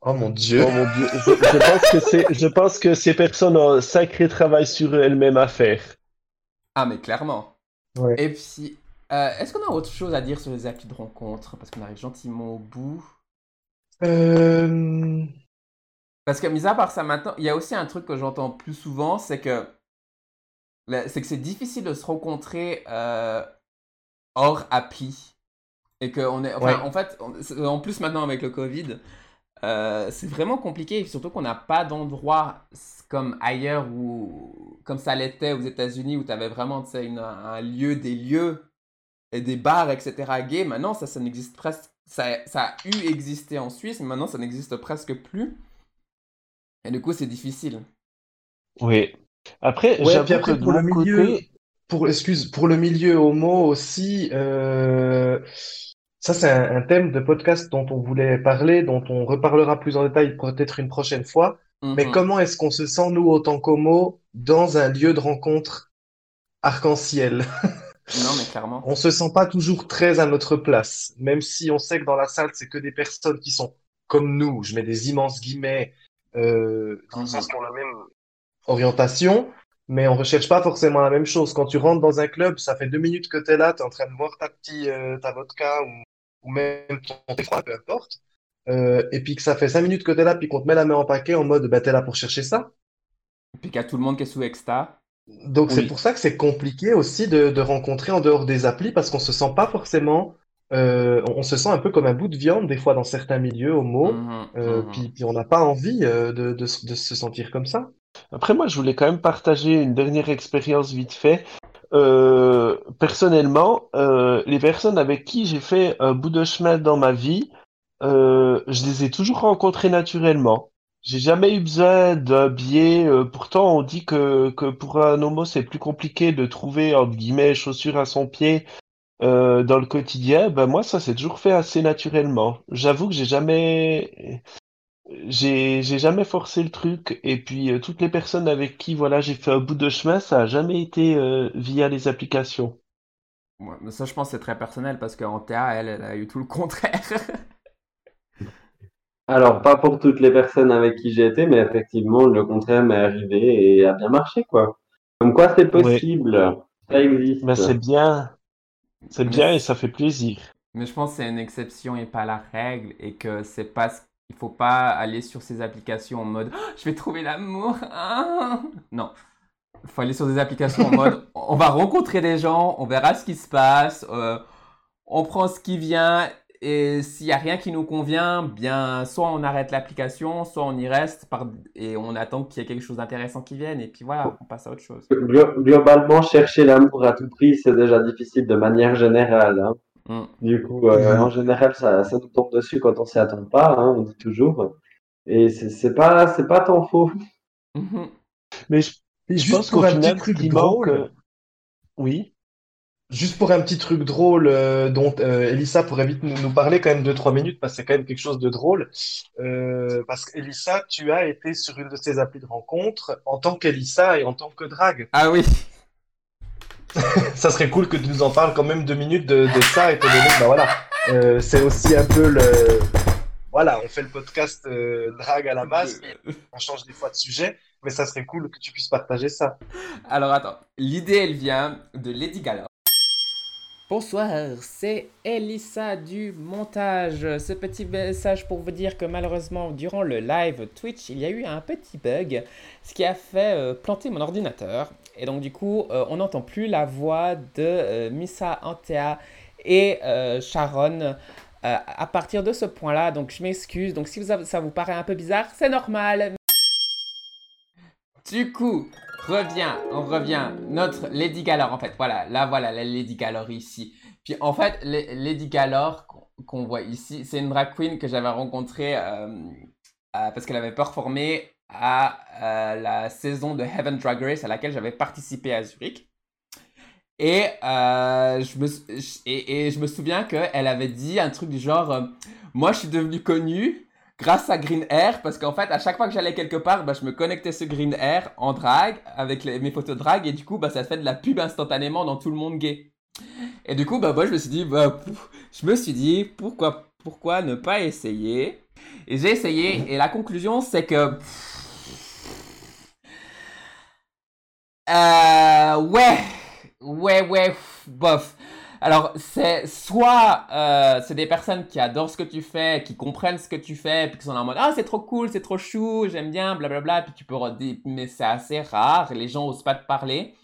Oh mon Dieu. Oh mon Dieu, je, je pense que c'est, je pense que ces personnes ont un sacré travail sur elles-mêmes à faire. Ah, mais clairement. Ouais. Et puis, euh, est-ce qu'on a autre chose à dire sur les applis de rencontre? Parce qu'on arrive gentiment au bout. Euh, Parce que, mis à part ça, maintenant, il y a aussi un truc que j'entends plus souvent, c'est que c'est que c'est difficile de se rencontrer euh, hors appli. Et que on est, enfin, Ouais. en fait, on- en plus maintenant avec le Covid, euh, c'est vraiment compliqué. Surtout qu'on n'a pas d'endroit comme ailleurs ou comme ça l'était aux États-Unis où tu avais vraiment une- un lieu, des lieux et des bars, etc. gays. Maintenant, ça, ça n'existe presque. Ça, ça a eu existé en Suisse, mais maintenant, ça n'existe presque plus. Et du coup, c'est difficile. Oui. Après, Ouais, j'avoue puis après, que pour le milieu- côté, pour, excuse, pour le milieu homo aussi, euh, ça c'est un, un thème de podcast dont on voulait parler, dont on reparlera plus en détail peut-être une prochaine fois. Mais Mhm. comment est-ce qu'on se sent, nous, autant qu'homo, dans un lieu de rencontre arc-en-ciel? Non, mais clairement. On se sent pas toujours très à notre place, même si on sait que dans la salle, c'est que des personnes qui sont comme nous, je mets des immenses guillemets, euh, dans le sens qu'on a la même orientation, mais on recherche pas forcément la même chose. Quand tu rentres dans un club, ça fait deux minutes que tu es là, tu es en train de boire ta petite, euh, ta vodka ou, ou même ton thé froid, peu importe. Euh, et puis que ça fait cinq minutes que tu es là, puis qu'on te met la main en paquet en mode, bah, t'es là pour chercher ça. Puis qu'il y a tout le monde qui est sous Exta. Donc c'est pour ça que c'est compliqué aussi de, de rencontrer en dehors des applis parce qu'on se sent pas forcément, euh, on, on se sent un peu comme un bout de viande des fois dans certains milieux homo, Mhm, euh, mhm. puis, puis on n'a pas envie euh, de, de, se- de se sentir comme ça. Après, moi, je voulais quand même partager une dernière expérience vite fait. Euh, personnellement, euh, les personnes avec qui j'ai fait un bout de chemin dans ma vie, euh, je les ai toujours rencontrées naturellement. J'ai jamais eu besoin d'un biais. euh, pourtant, on dit que, que pour un homo, c'est plus compliqué de trouver, entre guillemets, chaussures à son pied euh, dans le quotidien. Ben moi, ça s'est toujours fait assez naturellement. J'avoue que j'ai jamais, j'ai, j'ai jamais forcé le truc. Et puis, euh, toutes les personnes avec qui, voilà, j'ai fait un bout de chemin, ça a jamais été euh, via les applications. Ouais, mais ça, je pense que c'est très personnel parce qu'en TA, elle, elle a eu tout le contraire. Alors, pas pour toutes les personnes avec qui j'ai été, mais effectivement, le contraire m'est arrivé et a bien marché, quoi. Comme quoi, c'est possible. Ça existe. Ben, c'est bien. C'est bien et ça fait plaisir. Mais je pense que c'est une exception et pas la règle et que c'est pas ce- il faut pas aller sur ces applications en mode Ah, je vais trouver l'amour. ah. Non. Il faut aller sur des applications en mode on va rencontrer des gens, on verra ce qui se passe, euh, on prend ce qui vient et s'il y a rien qui nous convient, bien soit on arrête l'application, soit on y reste par... et on attend qu'il y ait quelque chose d'intéressant qui vienne et puis voilà, on passe à autre chose. Glo- Globalement, chercher l'amour à tout prix, c'est déjà difficile de manière générale. hein. Mm. Du coup, euh, Mhm. en général, ça, ça nous tombe dessus quand on s'y attend pas, hein, on dit toujours. Et c'est pas, c'est pas tant faux. Mhm. Mais je, je juste pense qu'au un final, petit ce truc qui drôle, manque, oui. Juste pour un petit truc drôle euh, dont euh, Elissa pourrait vite nous, nous parler quand même deux trois minutes parce que c'est quand même quelque chose de drôle. Euh, parce qu'Elissa, tu as été sur une de ces applis de rencontre en tant qu'Elissa et en tant que drague. Ah oui. Ça serait cool que tu nous en parles quand même deux minutes de, de ça étant donné que bah voilà, euh, c'est aussi un peu le voilà, on fait le podcast euh, drague à la base, on change des fois de sujet, mais ça serait cool que tu puisses partager ça. Alors attends, l'idée elle vient de Lady Gaga. Bonsoir, c'est Elissa du montage. Ce petit message pour vous dire que malheureusement, durant le live Twitch, il y a eu un petit bug, ce qui a fait euh, planter mon ordinateur. Et donc du coup, euh, on n'entend plus la voix de euh, Missa Antea et Sharon à partir de ce point-là. Donc je m'excuse. Donc si ça vous paraît un peu bizarre, c'est normal. Du coup, revient, on revient, notre Lady Galore, en fait, voilà, là, voilà, la Lady Galore ici. Puis, en fait, la- Lady Galore qu'on voit ici, c'est une drag queen que j'avais rencontrée euh, euh, parce qu'elle avait performé à euh, la saison de Heaven Drag Race à laquelle j'avais participé à Zurich. Et, je me, sou- et, et je souviens qu'elle avait dit un truc du genre Moi, je suis devenue connue grâce à Green Air parce qu'en fait, à chaque fois que j'allais quelque part, bah, je me connectais sur Green Air en drag avec mes photos de drag et du coup, bah, ça fait de la pub instantanément dans tout le monde gay. Et du coup, bah, je me suis dit, bah, je me suis dit, pourquoi, pourquoi ne pas essayer? Et j'ai essayé, et la conclusion, c'est que. Euh, ouais, ouais, ouais, bof. Alors, c'est soit euh, c'est des personnes qui adorent ce que tu fais, qui comprennent ce que tu fais, puis qui sont en mode ah c'est trop cool, c'est trop chou, j'aime bien, blablabla, puis tu peux redire mais c'est assez rare, les gens osent pas te parler.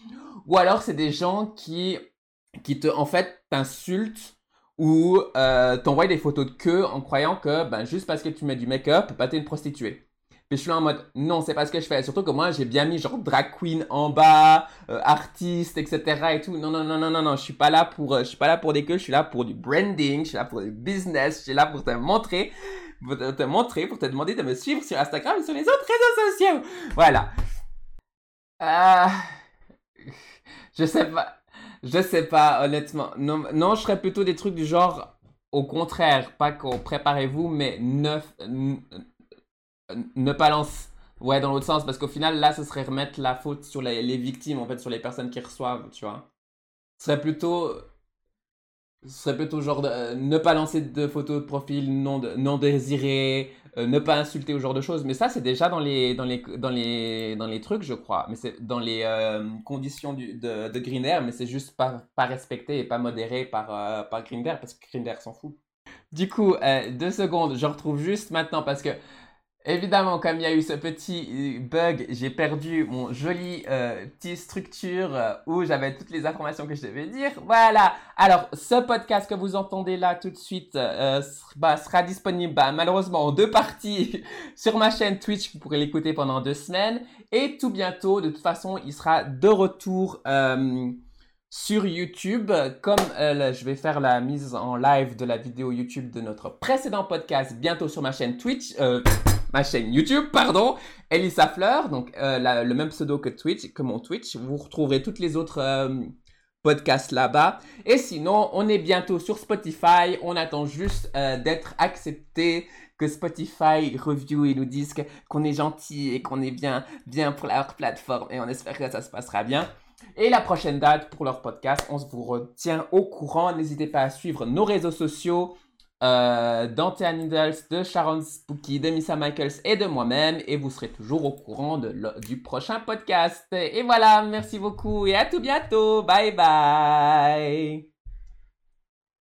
Ou alors c'est des gens qui qui te en fait t'insultent ou euh, t'envoient des photos de queue en croyant que ben juste parce que tu mets du make-up, bah t'es une prostituée. Puis je suis là en mode, non, c'est pas ce que je fais. Surtout que moi, j'ai bien mis genre drag queen en bas, euh, artiste, etc. et tout. Non, non, non, non, non, non. Je suis pas là pour, euh, je suis pas là pour des queues. Je suis là pour du branding. Je suis là pour du business. Je suis là pour te montrer, pour te, montrer, pour te demander de me suivre sur Instagram et sur les autres réseaux sociaux. Voilà. Euh, je sais pas. Je sais pas, honnêtement. Non, non, je ferais plutôt des trucs du genre, au contraire, pas qu'on préparez-vous, mais neuf, ne pas lancer. Ouais, dans l'autre sens, parce qu'au final, là, ce serait remettre la faute sur les, victimes, en fait, sur les personnes qui reçoivent, tu vois. Ce serait plutôt. Ce serait plutôt genre de, euh, ne pas lancer de photos de profil non, non désirées, euh, ne pas insulter au genre de choses. Mais ça, c'est déjà dans les, dans, les, dans, les, dans les trucs, je crois. Mais c'est dans les euh, conditions de, de Grinder, mais c'est juste pas, pas respecté et pas modéré par, par Grinder, parce que Grinder s'en fout. Du coup, deux secondes, je retrouve juste maintenant parce que Évidemment, comme il y a eu ce petit euh, bug, j'ai perdu mon joli euh, petit structure euh, où j'avais toutes les informations que je devais dire. Voilà. Alors, ce podcast que vous entendez là tout de suite bah, sera disponible bah, malheureusement en deux parties sur ma chaîne Twitch. Vous pourrez l'écouter pendant deux semaines. Et tout bientôt, de toute façon, il sera de retour sur YouTube. Comme je vais faire la mise en live de la vidéo YouTube de notre précédent podcast bientôt sur ma chaîne Twitch ma chaîne YouTube, pardon, Elisa Fleur, donc euh, le même pseudo que Twitch, que mon Twitch. Vous retrouverez toutes les autres euh, podcasts là-bas. Et sinon, on est bientôt sur Spotify. On attend juste euh, d'être accepté, que Spotify review et nous dise qu'on est gentil et qu'on est bien, bien pour leur plateforme. Et on espère que ça se passera bien. Et la prochaine date pour leur podcast, on se vous retient au courant. N'hésitez pas à suivre nos réseaux sociaux euh, d'Antea Needles, de Sharon Spooky, de Missa Michaels et de moi-même. Et vous serez toujours au courant du prochain podcast. Et voilà, merci beaucoup et à tout bientôt. Bye bye.